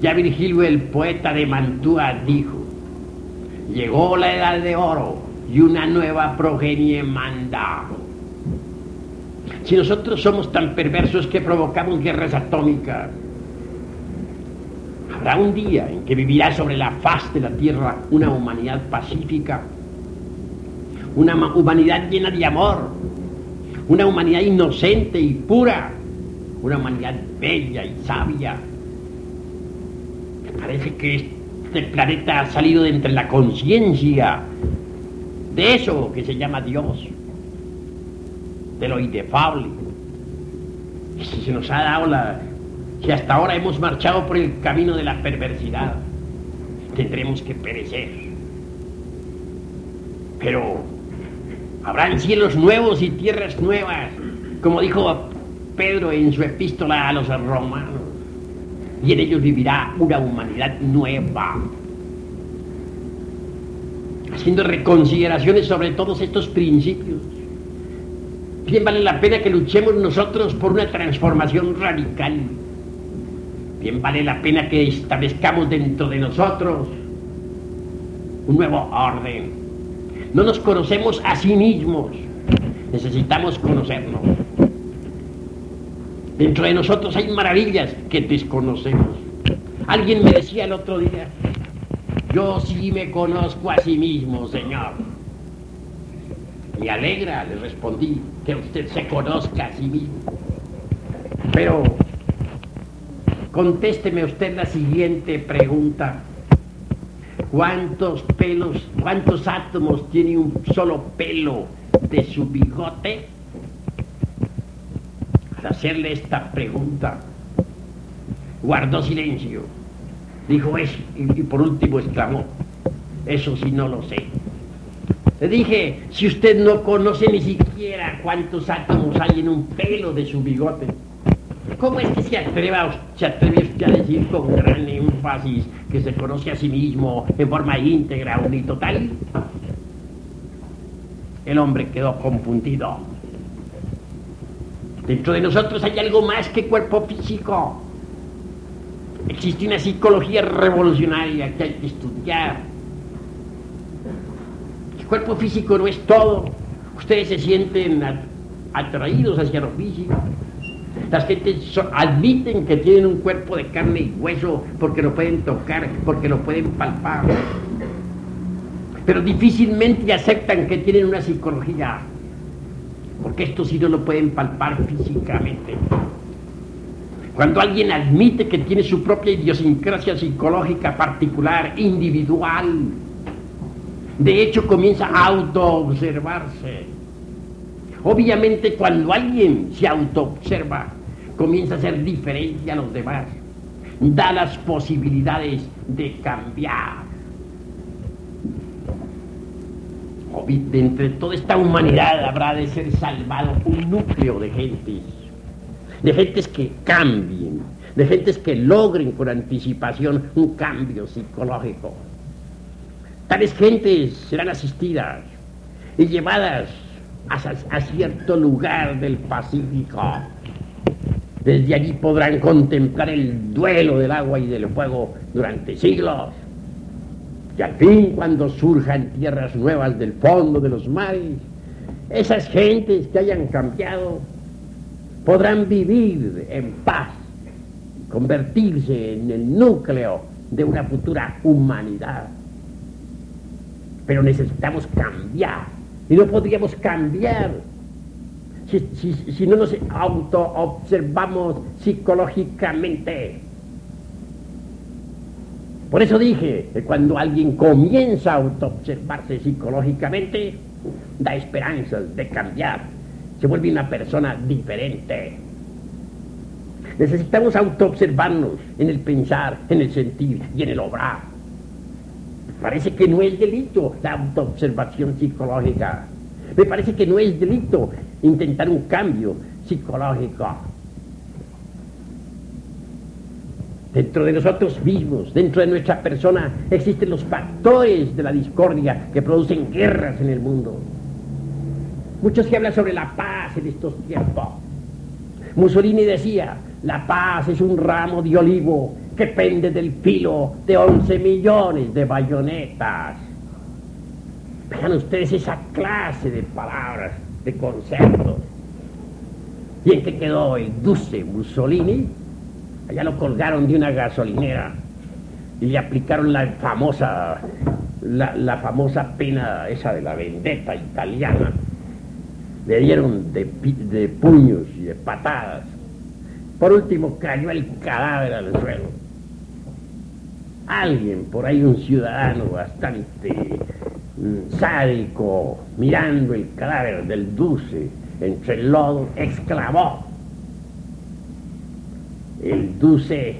Ya Virgilio el poeta de Mantua dijo, llegó la edad de oro y una nueva progenie manda. Si nosotros somos tan perversos que provocamos guerras atómicas, habrá un día en que vivirá sobre la faz de la tierra una humanidad pacífica, una humanidad llena de amor, una humanidad inocente y pura, una humanidad bella y sabia. Parece que este planeta ha salido de entre la conciencia de eso que se llama Dios, de lo indefable. Y si se nos ha dado la... Si hasta ahora hemos marchado por el camino de la perversidad, tendremos que perecer. Pero habrán cielos nuevos y tierras nuevas, como dijo Pedro en su epístola a los romanos, y en ellos vivirá una humanidad nueva haciendo reconsideraciones sobre todos estos principios. Bien vale la pena que luchemos nosotros por una transformación radical. Bien vale la pena que establezcamos dentro de nosotros un nuevo orden. No nos conocemos a sí mismos, necesitamos conocernos. Dentro de nosotros hay maravillas que desconocemos. Alguien me decía el otro día, yo sí me conozco a sí mismo, señor. Me alegra, le respondí, que usted se conozca a sí mismo. Pero contésteme usted la siguiente pregunta. ¿Cuántos pelos, cuántos átomos tiene un solo pelo de su bigote? Al hacerle esta pregunta, guardó silencio Dijo eso y, por último exclamó, eso sí no lo sé. Le dije, si usted no conoce ni siquiera cuántos átomos hay en un pelo de su bigote, ¿cómo es que se atreve, se atreve usted a decir con gran énfasis que se conoce a sí mismo en forma íntegra, unitotal? El hombre quedó confundido. Dentro de nosotros hay algo más que cuerpo físico. Existe una psicología revolucionaria que hay que estudiar. Cuerpo físico no es todo. Ustedes se sienten atraídos hacia lo físico. Las gentes admiten que tienen un cuerpo de carne y hueso porque lo pueden tocar, porque lo pueden palpar. Pero difícilmente aceptan que tienen una psicología, porque esto sí no lo pueden palpar físicamente. Cuando alguien admite que tiene su propia idiosincrasia psicológica particular, individual, de hecho comienza a autoobservarse. Obviamente cuando alguien se autoobserva, comienza a ser diferente a los demás, da las posibilidades de cambiar. De entre toda esta humanidad habrá de ser salvado un núcleo de gentes de gentes que cambien, de gentes que logren con anticipación un cambio psicológico. Tales gentes serán asistidas y llevadas a, cierto lugar del Pacífico. Desde allí podrán contemplar el duelo del agua y del fuego durante siglos. Y al fin, cuando surjan tierras nuevas del fondo de los mares, esas gentes que hayan cambiado podrán vivir en paz, convertirse en el núcleo de una futura humanidad. Pero necesitamos cambiar y no podríamos cambiar si, no nos auto-observamos psicológicamente. Por eso dije que cuando alguien comienza a auto-observarse psicológicamente, da esperanzas de cambiar se vuelve una persona diferente. Necesitamos autoobservarnos en el pensar, en el sentir y en el obrar. Parece que no es delito la autoobservación psicológica. Me parece que no es delito intentar un cambio psicológico. Dentro de nosotros mismos, dentro de nuestra persona, existen los factores de la discordia que producen guerras en el mundo. Muchos que hablan sobre la paz en estos tiempos. Mussolini decía, la paz es un ramo de olivo que pende del filo de 11 millones de bayonetas. Vean ustedes esa clase de palabras, de conceptos. ¿Y en qué quedó el dulce Mussolini? Allá lo colgaron de una gasolinera y le aplicaron la famosa, la, famosa pena esa de la vendetta italiana. Le dieron de, de puños y de patadas. Por último cayó el cadáver al suelo. Alguien, por ahí un ciudadano bastante mm, sádico, mirando el cadáver del Duce entre el lodo, exclamó, el Duce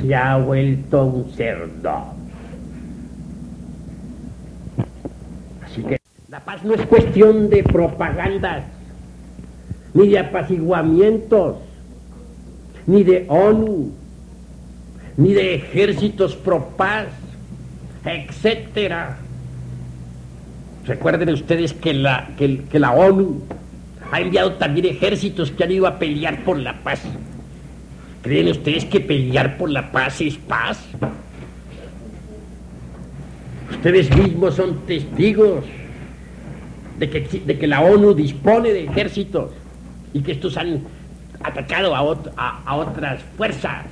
se ha vuelto un cerdo. Así que la paz no es cuestión de propagandas, ni de apaciguamientos, ni de ONU, ni de ejércitos pro paz, etcétera. Recuerden ustedes que la, que la ONU ha enviado también ejércitos que han ido a pelear por la paz. ¿Creen ustedes que pelear por la paz es paz? Ustedes mismos son testigos de que, de que la ONU dispone de ejércitos y que estos han atacado a, a, otras fuerzas,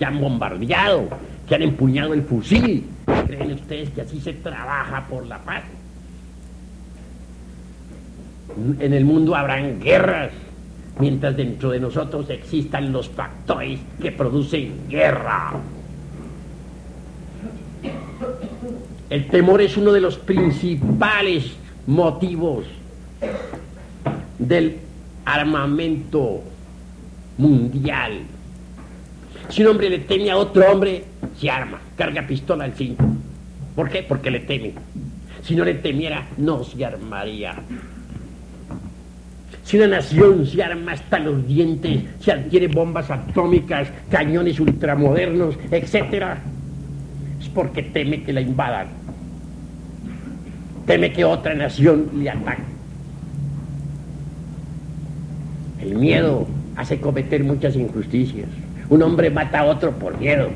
que han bombardeado, que han empuñado el fusil. ¿Creen ustedes que así se trabaja por la paz? En el mundo habrán guerras, mientras dentro de nosotros existan los factores que producen guerra. El temor es uno de los principales motivos del armamento mundial. Si un hombre le teme a otro hombre, se arma, carga pistola al cinto. ¿Por qué? Porque le teme. Si no le temiera, no se armaría. Si una nación se arma hasta los dientes, se adquiere bombas atómicas, cañones ultramodernos, etc., es porque teme que la invadan. Teme que otra nación le ataque. El miedo hace cometer muchas injusticias. Un hombre mata a otro por miedo.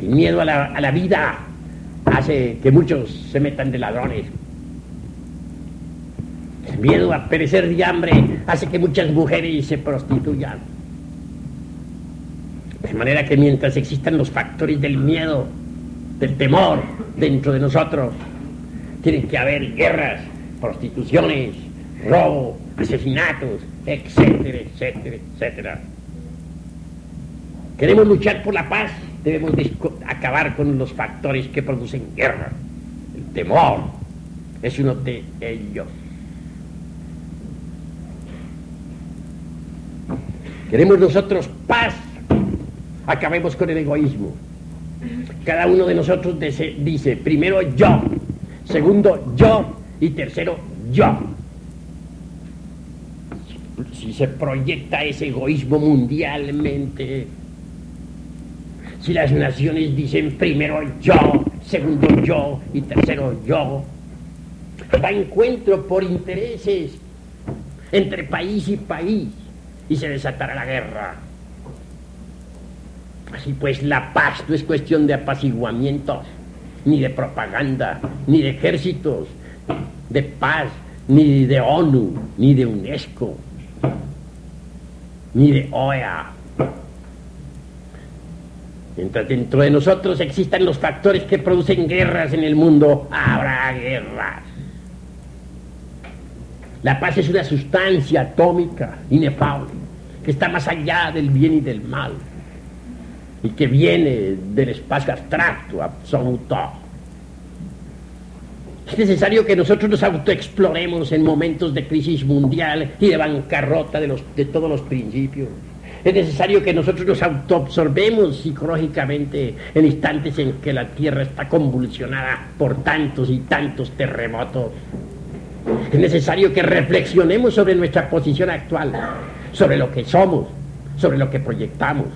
El miedo a la, vida hace que muchos se metan de ladrones. El miedo a perecer de hambre hace que muchas mujeres se prostituyan. De manera que mientras existan los factores del miedo, del temor dentro de nosotros, tienen que haber guerras, prostituciones, robo, asesinatos, etcétera, etcétera, etcétera. Queremos luchar por la paz, debemos acabar con los factores que producen guerra. El temor es uno de ellos. Queremos nosotros paz, acabemos con el egoísmo. Cada uno de nosotros dice, primero yo, segundo yo y tercero yo si se proyecta ese egoísmo mundialmente, si las naciones dicen primero yo, segundo yo y tercero yo, va encuentro por intereses entre país y país y se desatará la guerra. Así pues, la paz no es cuestión de apaciguamientos, ni de propaganda, ni de ejércitos, de paz, ni de ONU, ni de UNESCO ni de OEA. Mientras dentro de nosotros existan los factores que producen guerras en el mundo, habrá guerras. La paz es una sustancia atómica inefable que está más allá del bien y del mal y que viene del espacio abstracto, absoluto. Es necesario que nosotros nos autoexploremos en momentos de crisis mundial y de bancarrota de, los, de todos los principios. Es necesario que nosotros nos autoabsorbemos psicológicamente en instantes en que la Tierra está convulsionada por tantos y tantos terremotos. Es necesario que reflexionemos sobre nuestra posición actual, sobre lo que somos, sobre lo que proyectamos,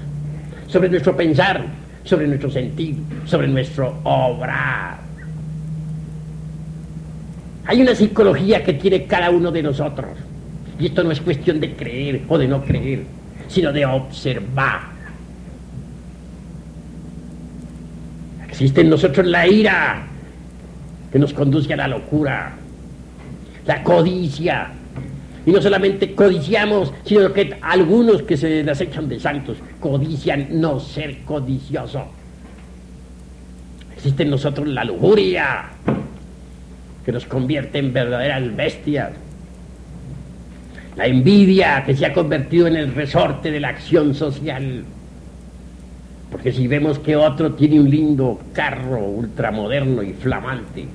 sobre nuestro pensar, sobre nuestro sentir, sobre nuestro obrar. Hay una psicología que tiene cada uno de nosotros. Y esto no es cuestión de creer o de no creer, sino de observar. Existe en nosotros la ira que nos conduce a la locura, la codicia. Y no solamente codiciamos, sino que algunos que se las echan de santos codician no ser codicioso. Existe en nosotros la lujuria, que nos convierte en verdaderas bestias. La envidia que se ha convertido en el resorte de la acción social. Porque si vemos que otro tiene un lindo carro ultramoderno y flamante,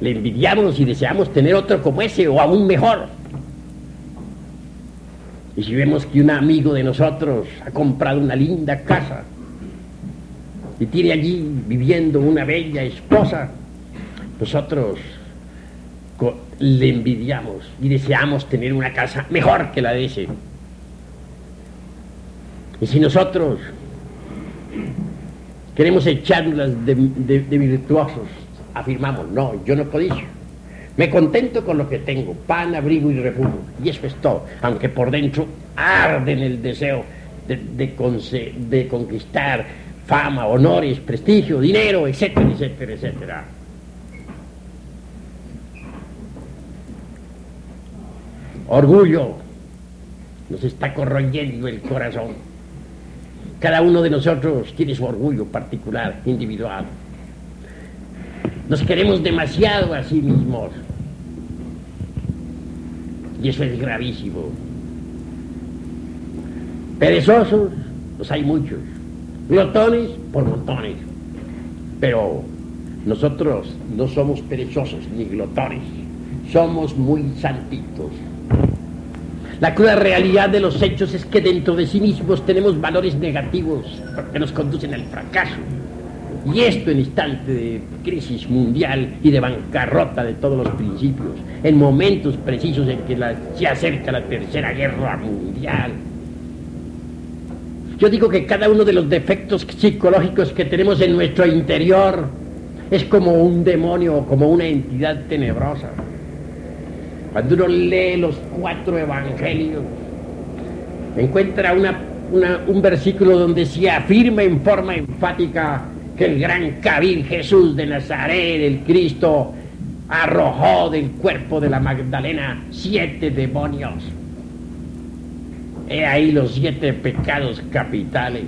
le envidiamos y deseamos tener otro como ese o aún mejor. Y si vemos que un amigo de nosotros ha comprado una linda casa y tiene allí viviendo una bella esposa, nosotros le envidiamos y deseamos tener una casa mejor que la de ese. Y si nosotros queremos echarlas de, de, virtuosos, afirmamos, no, yo no codicio. Me contento con lo que tengo, pan, abrigo y refugio. Y eso es todo, aunque por dentro arde en el deseo de, de conquistar fama, honores, prestigio, dinero, etcétera, etcétera, etcétera. Orgullo nos está corroyendo el corazón. Cada uno de nosotros tiene su orgullo particular, individual. Nos queremos demasiado a sí mismos. Y eso es gravísimo. Perezosos, los hay muchos. Glotones, por montones. Pero nosotros no somos perezosos ni glotones. Somos muy santitos. La cruda realidad de los hechos es que dentro de sí mismos tenemos valores negativos que nos conducen al fracaso. Y esto en instante de crisis mundial y de bancarrota de todos los principios, en momentos precisos en que se acerca la tercera guerra mundial. Yo digo que cada uno de los defectos psicológicos que tenemos en nuestro interior es como un demonio o como una entidad tenebrosa. Cuando uno lee los cuatro evangelios, encuentra un versículo donde se afirma en forma enfática que el gran Cabir Jesús de Nazaret, el Cristo, arrojó del cuerpo de la Magdalena siete demonios. He ahí los siete pecados capitales.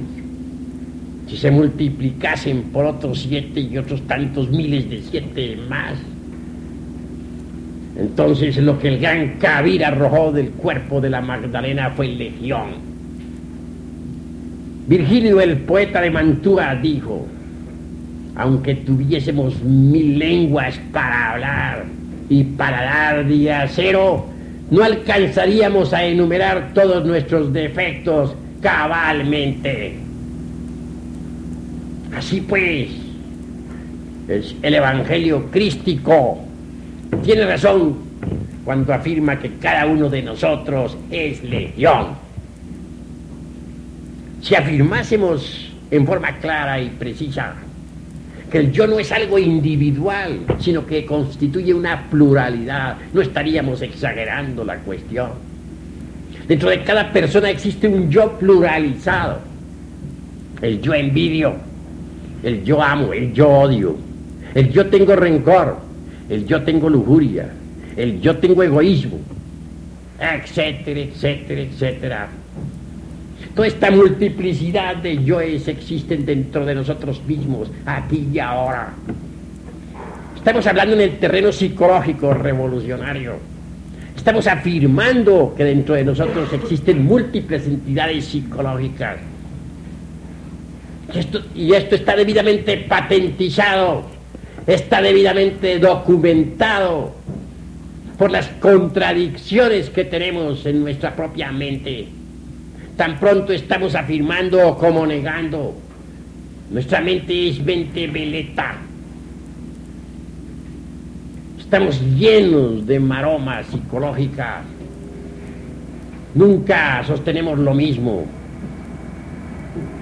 Si se multiplicasen por otros siete y otros tantos miles de siete más, entonces lo que el gran Kabir arrojó del cuerpo de la Magdalena fue legión. Virgilio el poeta de Mantua dijo, aunque tuviésemos mil lenguas para hablar y para dar día cero, no alcanzaríamos a enumerar todos nuestros defectos cabalmente. Así pues, es el Evangelio crístico tiene razón cuando afirma que cada uno de nosotros es legión. Si afirmásemos en forma clara y precisa que el yo no es algo individual, sino que constituye una pluralidad, no estaríamos exagerando la cuestión. Dentro de cada persona existe un yo pluralizado. El yo envidio, el yo amo, el yo odio, el yo tengo rencor, el yo tengo lujuria, el yo tengo egoísmo, etcétera, etcétera, etcétera. Toda esta multiplicidad de yoes existen dentro de nosotros mismos, aquí y ahora. Estamos hablando en el terreno psicológico revolucionario. Estamos afirmando que dentro de nosotros existen múltiples entidades psicológicas. Y esto, y esto está debidamente patentizado está debidamente documentado por las contradicciones que tenemos en nuestra propia mente. Tan pronto estamos afirmando como negando. Nuestra mente es mente veleta. Estamos llenos de maromas psicológicas. Nunca sostenemos lo mismo.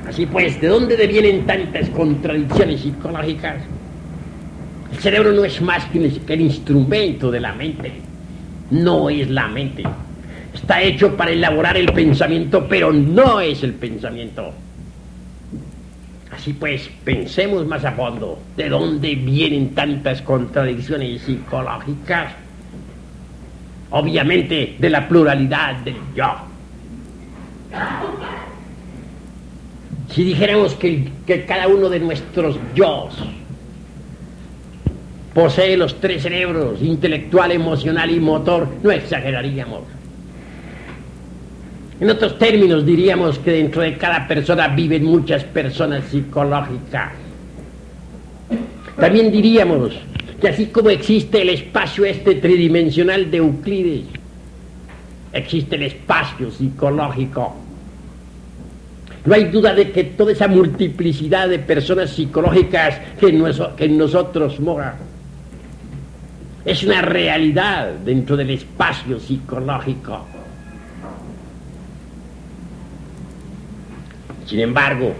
Así pues, ¿de dónde devienen tantas contradicciones psicológicas? El cerebro no es más que el instrumento de la mente. No es la mente. Está hecho para elaborar el pensamiento, pero no es el pensamiento. Así pues, pensemos más a fondo de dónde vienen tantas contradicciones psicológicas. Obviamente de la pluralidad del yo. Si dijéramos que, que cada uno de nuestros yo posee los tres cerebros, intelectual, emocional y motor, no exageraríamos. En otros términos diríamos que dentro de cada persona viven muchas personas psicológicas. También diríamos que así como existe el espacio este tridimensional de Euclides, existe el espacio psicológico. No hay duda de que toda esa multiplicidad de personas psicológicas que en, nosotros mora es una realidad dentro del espacio psicológico. Sin embargo,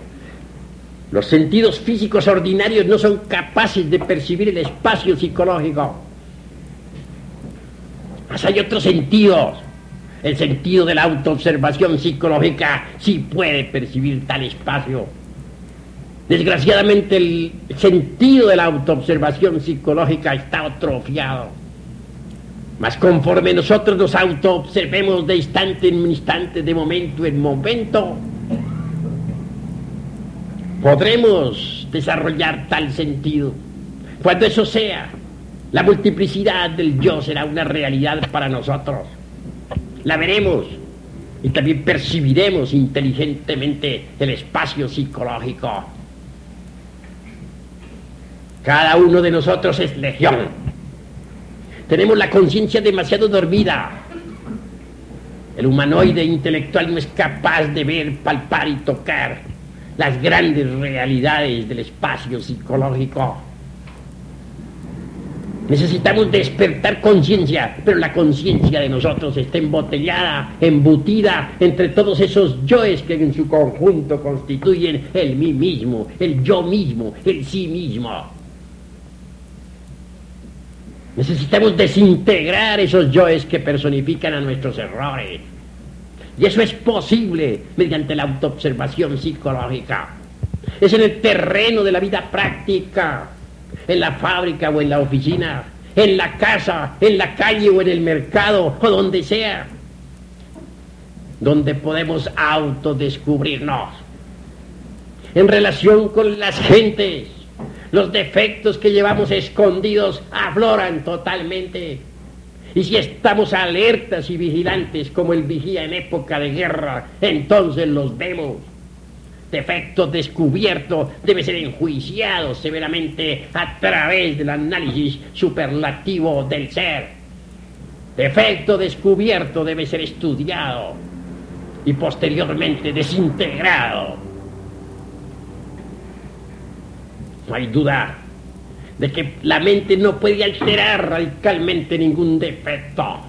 los sentidos físicos ordinarios no son capaces de percibir el espacio psicológico. Mas hay otros sentidos. El sentido de la autoobservación psicológica sí puede percibir tal espacio. Desgraciadamente el sentido de la autoobservación psicológica está atrofiado. Mas conforme nosotros nos autoobservemos de instante en instante, de momento en momento, podremos desarrollar tal sentido. Cuando eso sea, la multiplicidad del yo será una realidad para nosotros. La veremos y también percibiremos inteligentemente el espacio psicológico. Cada uno de nosotros es legión. Tenemos la conciencia demasiado dormida. El humanoide intelectual no es capaz de ver, palpar y tocar las grandes realidades del espacio psicológico. Necesitamos despertar conciencia, pero la conciencia de nosotros está embotellada, embutida entre todos esos yoes que en su conjunto constituyen el mí mismo, el yo mismo, el sí mismo. Necesitamos desintegrar esos yoes que personifican a nuestros errores, y eso es posible mediante la autoobservación psicológica. Es en el terreno de la vida práctica, en la fábrica o en la oficina, en la casa, en la calle o en el mercado o donde sea, donde podemos autodescubrirnos. En relación con las gentes, los defectos que llevamos escondidos afloran totalmente y si estamos alertas y vigilantes como el vigía en época de guerra, entonces los vemos. Defecto descubierto debe ser enjuiciado severamente a través del análisis superlativo del ser. Defecto descubierto debe ser estudiado y posteriormente desintegrado. No hay duda de que la mente no puede alterar radicalmente ningún defecto.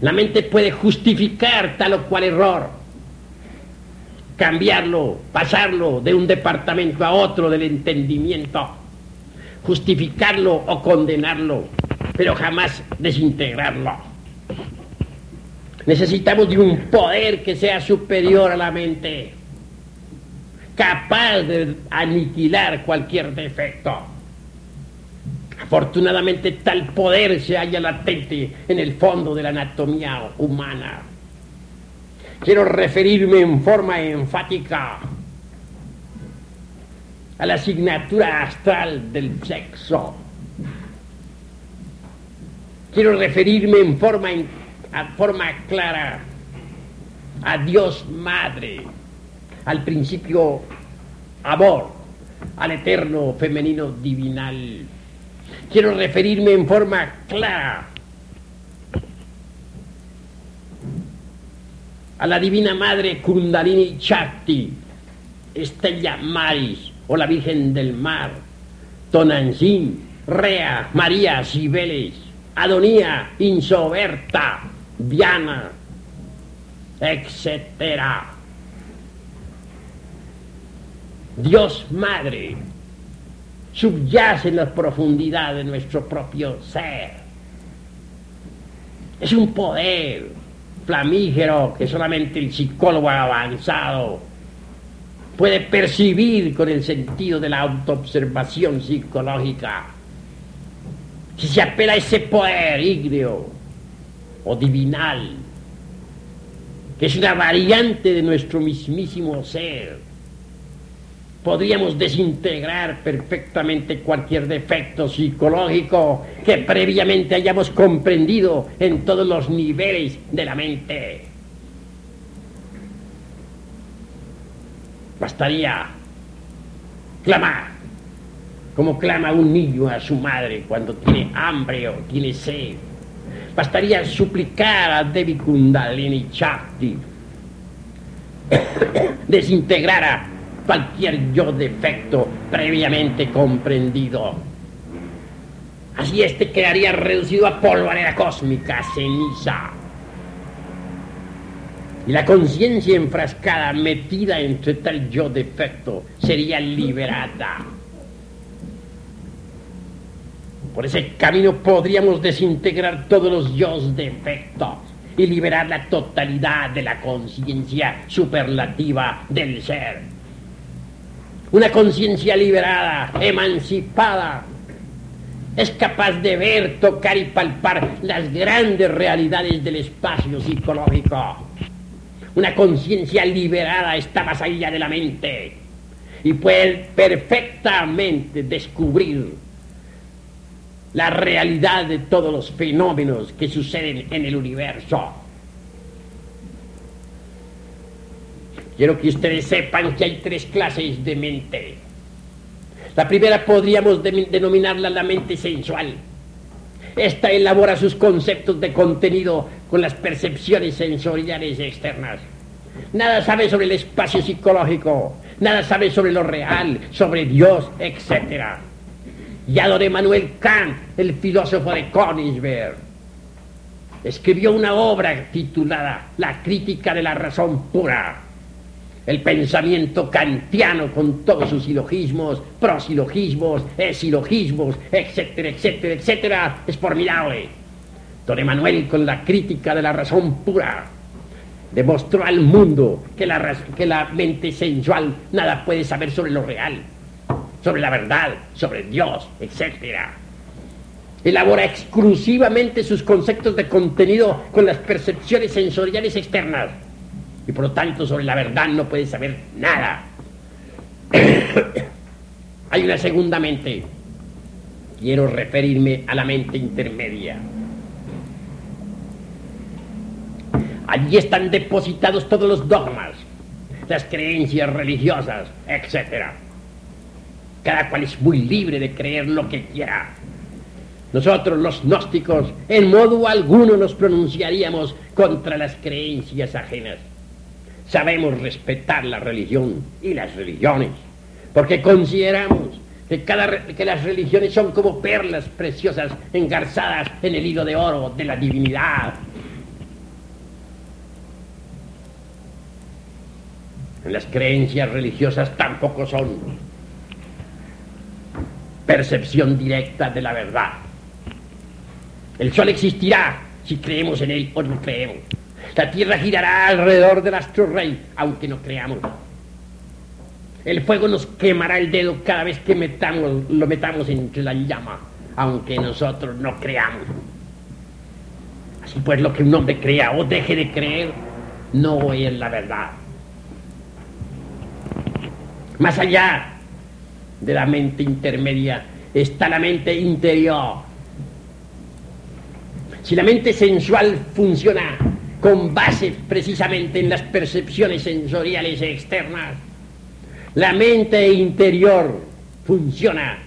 La mente puede justificar tal o cual error, cambiarlo, pasarlo de un departamento a otro del entendimiento, justificarlo o condenarlo, pero jamás desintegrarlo. Necesitamos de un poder que sea superior a la mente capaz de aniquilar cualquier defecto. Afortunadamente tal poder se halla latente en el fondo de la anatomía humana. Quiero referirme en forma enfática a la asignatura astral del sexo. Quiero referirme en forma, en, forma clara a Dios Madre al principio amor, al eterno femenino divinal. Quiero referirme en forma clara a la divina madre Kundalini Chakti, Estella Maris o la Virgen del Mar, Tonantzin, Rea, María Cibeles, Adonía, Insoberta, Diana, etcétera. Dios Madre, subyace en la profundidad de nuestro propio ser. Es un poder flamígero que solamente el psicólogo avanzado puede percibir con el sentido de la autoobservación psicológica. Si se apela a ese poder ígneo o divinal, que es una variante de nuestro mismísimo ser, podríamos desintegrar perfectamente cualquier defecto psicológico que previamente hayamos comprendido en todos los niveles de la mente. Bastaría clamar, como clama un niño a su madre cuando tiene hambre o tiene sed. Bastaría suplicar a Devi Kundalini Chakti desintegrara cualquier yo defecto previamente comprendido. Así este quedaría reducido a polvareda cósmica, ceniza. Y la conciencia enfrascada, metida entre tal yo defecto, sería liberada. Por ese camino podríamos desintegrar todos los yo defectos y liberar la totalidad de la conciencia superlativa del ser una conciencia liberada, emancipada, es capaz de ver, tocar y palpar las grandes realidades del espacio psicológico. Una conciencia liberada está más allá de la mente y puede perfectamente descubrir la realidad de todos los fenómenos que suceden en el universo. Quiero que ustedes sepan que hay tres clases de mente. La primera podríamos denominarla la mente sensual. Esta elabora sus conceptos de contenido con las percepciones sensoriales externas. Nada sabe sobre el espacio psicológico, nada sabe sobre lo real, sobre Dios, etc. Ya don Emmanuel Kant, el filósofo de Königsberg, escribió una obra titulada La crítica de la razón pura el pensamiento kantiano con todos sus silogismos, prosilogismos, esilogismos, etcétera, etcétera, etcétera, es formidable. Don Emanuel con la crítica de la razón pura demostró al mundo que la, que la mente sensual nada puede saber sobre lo real, sobre la verdad, sobre Dios, etcétera. Elabora exclusivamente sus conceptos de contenido con las percepciones sensoriales externas y por lo tanto sobre la verdad no puede saber nada. Hay una segunda mente. Quiero referirme a la mente intermedia. Allí están depositados todos los dogmas, las creencias religiosas, etc. Cada cual es muy libre de creer lo que quiera. Nosotros los gnósticos en modo alguno nos pronunciaríamos contra las creencias ajenas sabemos respetar la religión y las religiones, porque consideramos que, que las religiones son como perlas preciosas engarzadas en el hilo de oro de la divinidad. Las creencias religiosas tampoco son percepción directa de la verdad. El sol existirá si creemos en él o no creemos. La tierra girará alrededor del astro rey, aunque no creamos. El fuego nos quemará el dedo cada vez que metamos, lo metamos entre la llama, aunque nosotros no creamos. Así pues, lo que un hombre crea o deje de creer no es la verdad. Más allá de la mente intermedia está la mente interior. Si la mente sensual funciona con base precisamente en las percepciones sensoriales externas. La mente interior funciona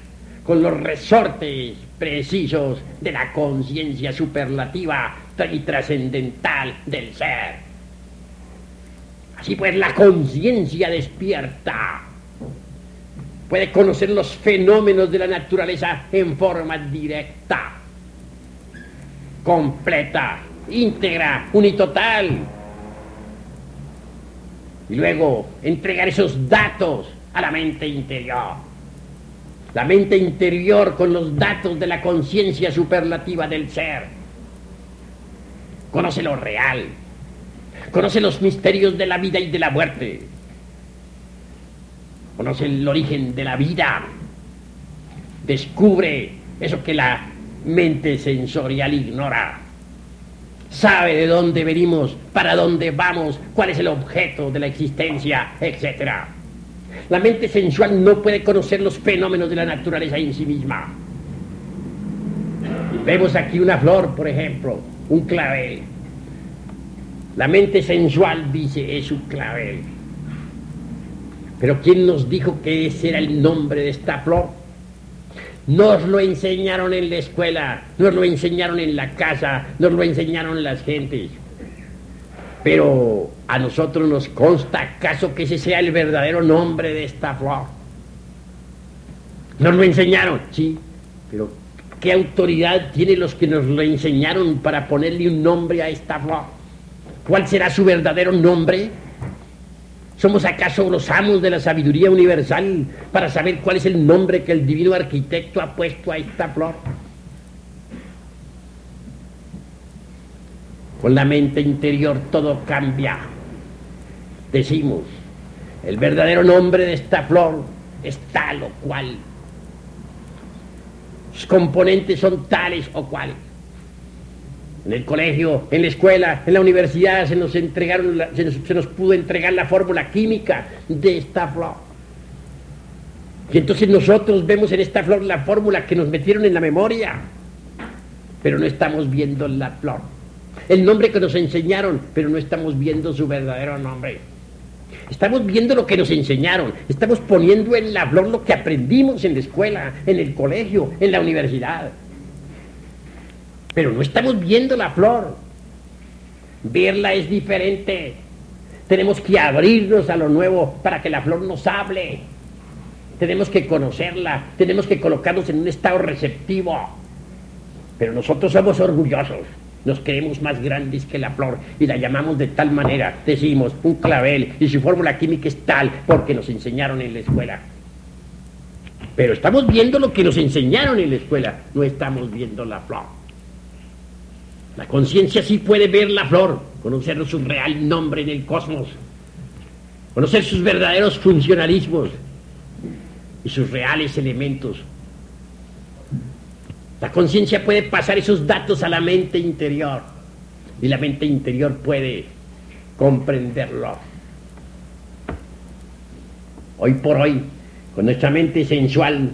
con los resortes precisos de la conciencia superlativa y trascendental del ser. Así pues, la conciencia despierta puede conocer los fenómenos de la naturaleza en forma directa, completa íntegra, unitotal. Y luego entregar esos datos a la mente interior. la mente interior con los datos de la conciencia superlativa del ser. Conoce lo real, conoce los misterios de la vida y de la muerte, conoce el origen de la vida, descubre eso que la mente sensorial ignora, sabe de dónde venimos, para dónde vamos, cuál es el objeto de la existencia, etc. La mente sensual no puede conocer los fenómenos de la naturaleza en sí misma. Vemos aquí una flor, por ejemplo, un clavel. La mente sensual dice es un clavel. Pero ¿quién nos dijo que ese era el nombre de esta flor? Nos lo enseñaron en la escuela, nos lo enseñaron en la casa, nos lo enseñaron las gentes. Pero a nosotros nos consta acaso que ese sea el verdadero nombre de esta flor. Nos lo enseñaron, sí, pero ¿qué autoridad tienen los que nos lo enseñaron para ponerle un nombre a esta flor? ¿Cuál será su verdadero nombre? ¿Somos acaso los amos de la sabiduría universal para saber cuál es el nombre que el divino arquitecto ha puesto a esta flor? Con la mente interior todo cambia. Decimos, el verdadero nombre de esta flor es tal o cual. Sus componentes son tales o cuales. En el colegio, en la escuela, en la universidad se nos entregaron, se, nos, pudo entregar la fórmula química de esta flor. Y entonces nosotros vemos en esta flor la fórmula que nos metieron en la memoria, pero no estamos viendo la flor el nombre que nos enseñaron, pero no estamos viendo su verdadero nombre. Estamos viendo lo que nos enseñaron, estamos poniendo en la flor lo que aprendimos en la escuela, en el colegio, en la universidad. Pero no estamos viendo la flor. Verla es diferente. Tenemos que abrirnos a lo nuevo para que la flor nos hable. Tenemos que conocerla, tenemos que colocarnos en un estado receptivo. Pero nosotros somos orgullosos. Nos creemos más grandes que la flor y la llamamos de tal manera, decimos, un clavel, y su fórmula química es tal porque nos enseñaron en la escuela. Pero estamos viendo lo que nos enseñaron en la escuela, no estamos viendo la flor. La conciencia sí puede ver la flor, conocer su real nombre en el cosmos, conocer sus verdaderos funcionalismos y sus reales elementos la conciencia puede pasar esos datos a la mente interior y la mente interior puede comprenderlo. Hoy por hoy, con nuestra mente sensual,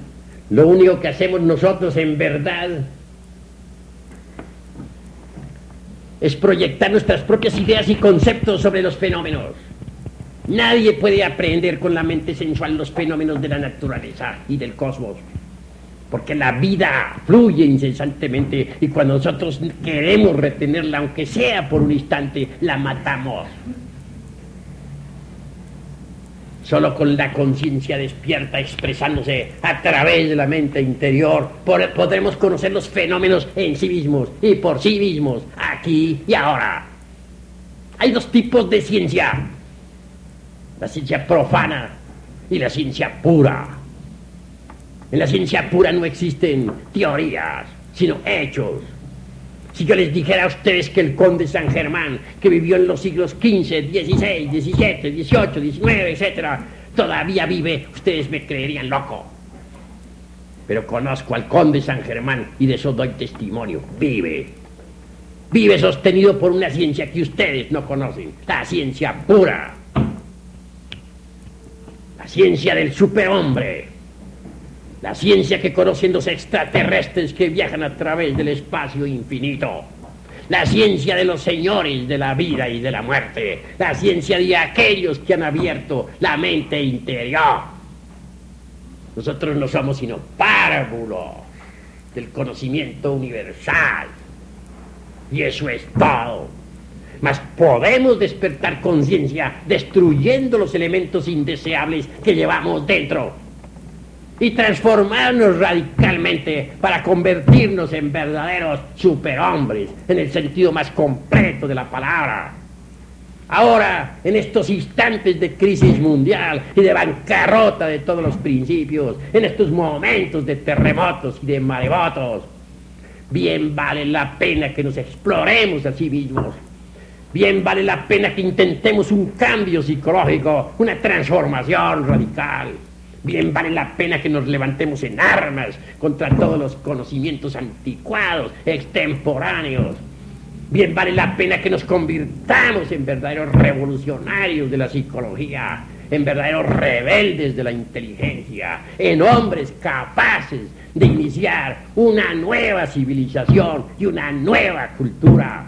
lo único que hacemos nosotros en verdad es proyectar nuestras propias ideas y conceptos sobre los fenómenos. Nadie puede aprender con la mente sensual los fenómenos de la naturaleza y del cosmos porque la vida fluye incesantemente y cuando nosotros queremos retenerla, aunque sea por un instante, la matamos. Solo con la conciencia despierta expresándose a través de la mente interior podremos conocer los fenómenos en sí mismos y por sí mismos, aquí y ahora. Hay dos tipos de ciencia, la ciencia profana y la ciencia pura. En la ciencia pura no existen teorías, sino hechos. Si yo les dijera a ustedes que el conde San Germán, que vivió en los siglos XV, XVI, XVII, XVIII, XIX, etc., todavía vive, ustedes me creerían loco. Pero conozco al conde San Germán y de eso doy testimonio. Vive. Vive sostenido por una ciencia que ustedes no conocen, la ciencia pura. La ciencia del superhombre la ciencia que conocen los extraterrestres que viajan a través del espacio infinito. La ciencia de los señores de la vida y de la muerte. La ciencia de aquellos que han abierto la mente interior. Nosotros no somos sino párvulos del conocimiento universal. Y eso es todo. Mas podemos despertar conciencia destruyendo los elementos indeseables que llevamos dentro y transformarnos radicalmente para convertirnos en verdaderos superhombres en el sentido más completo de la palabra. Ahora, en estos instantes de crisis mundial y de bancarrota de todos los principios, en estos momentos de terremotos y de maremotos, bien vale la pena que nos exploremos a sí mismos. Bien vale la pena que intentemos un cambio psicológico, una transformación radical. Bien vale la pena que nos levantemos en armas contra todos los conocimientos anticuados, extemporáneos. Bien vale la pena que nos convirtamos en verdaderos revolucionarios de la psicología, en verdaderos rebeldes de la inteligencia, en hombres capaces de iniciar una nueva civilización y una nueva cultura.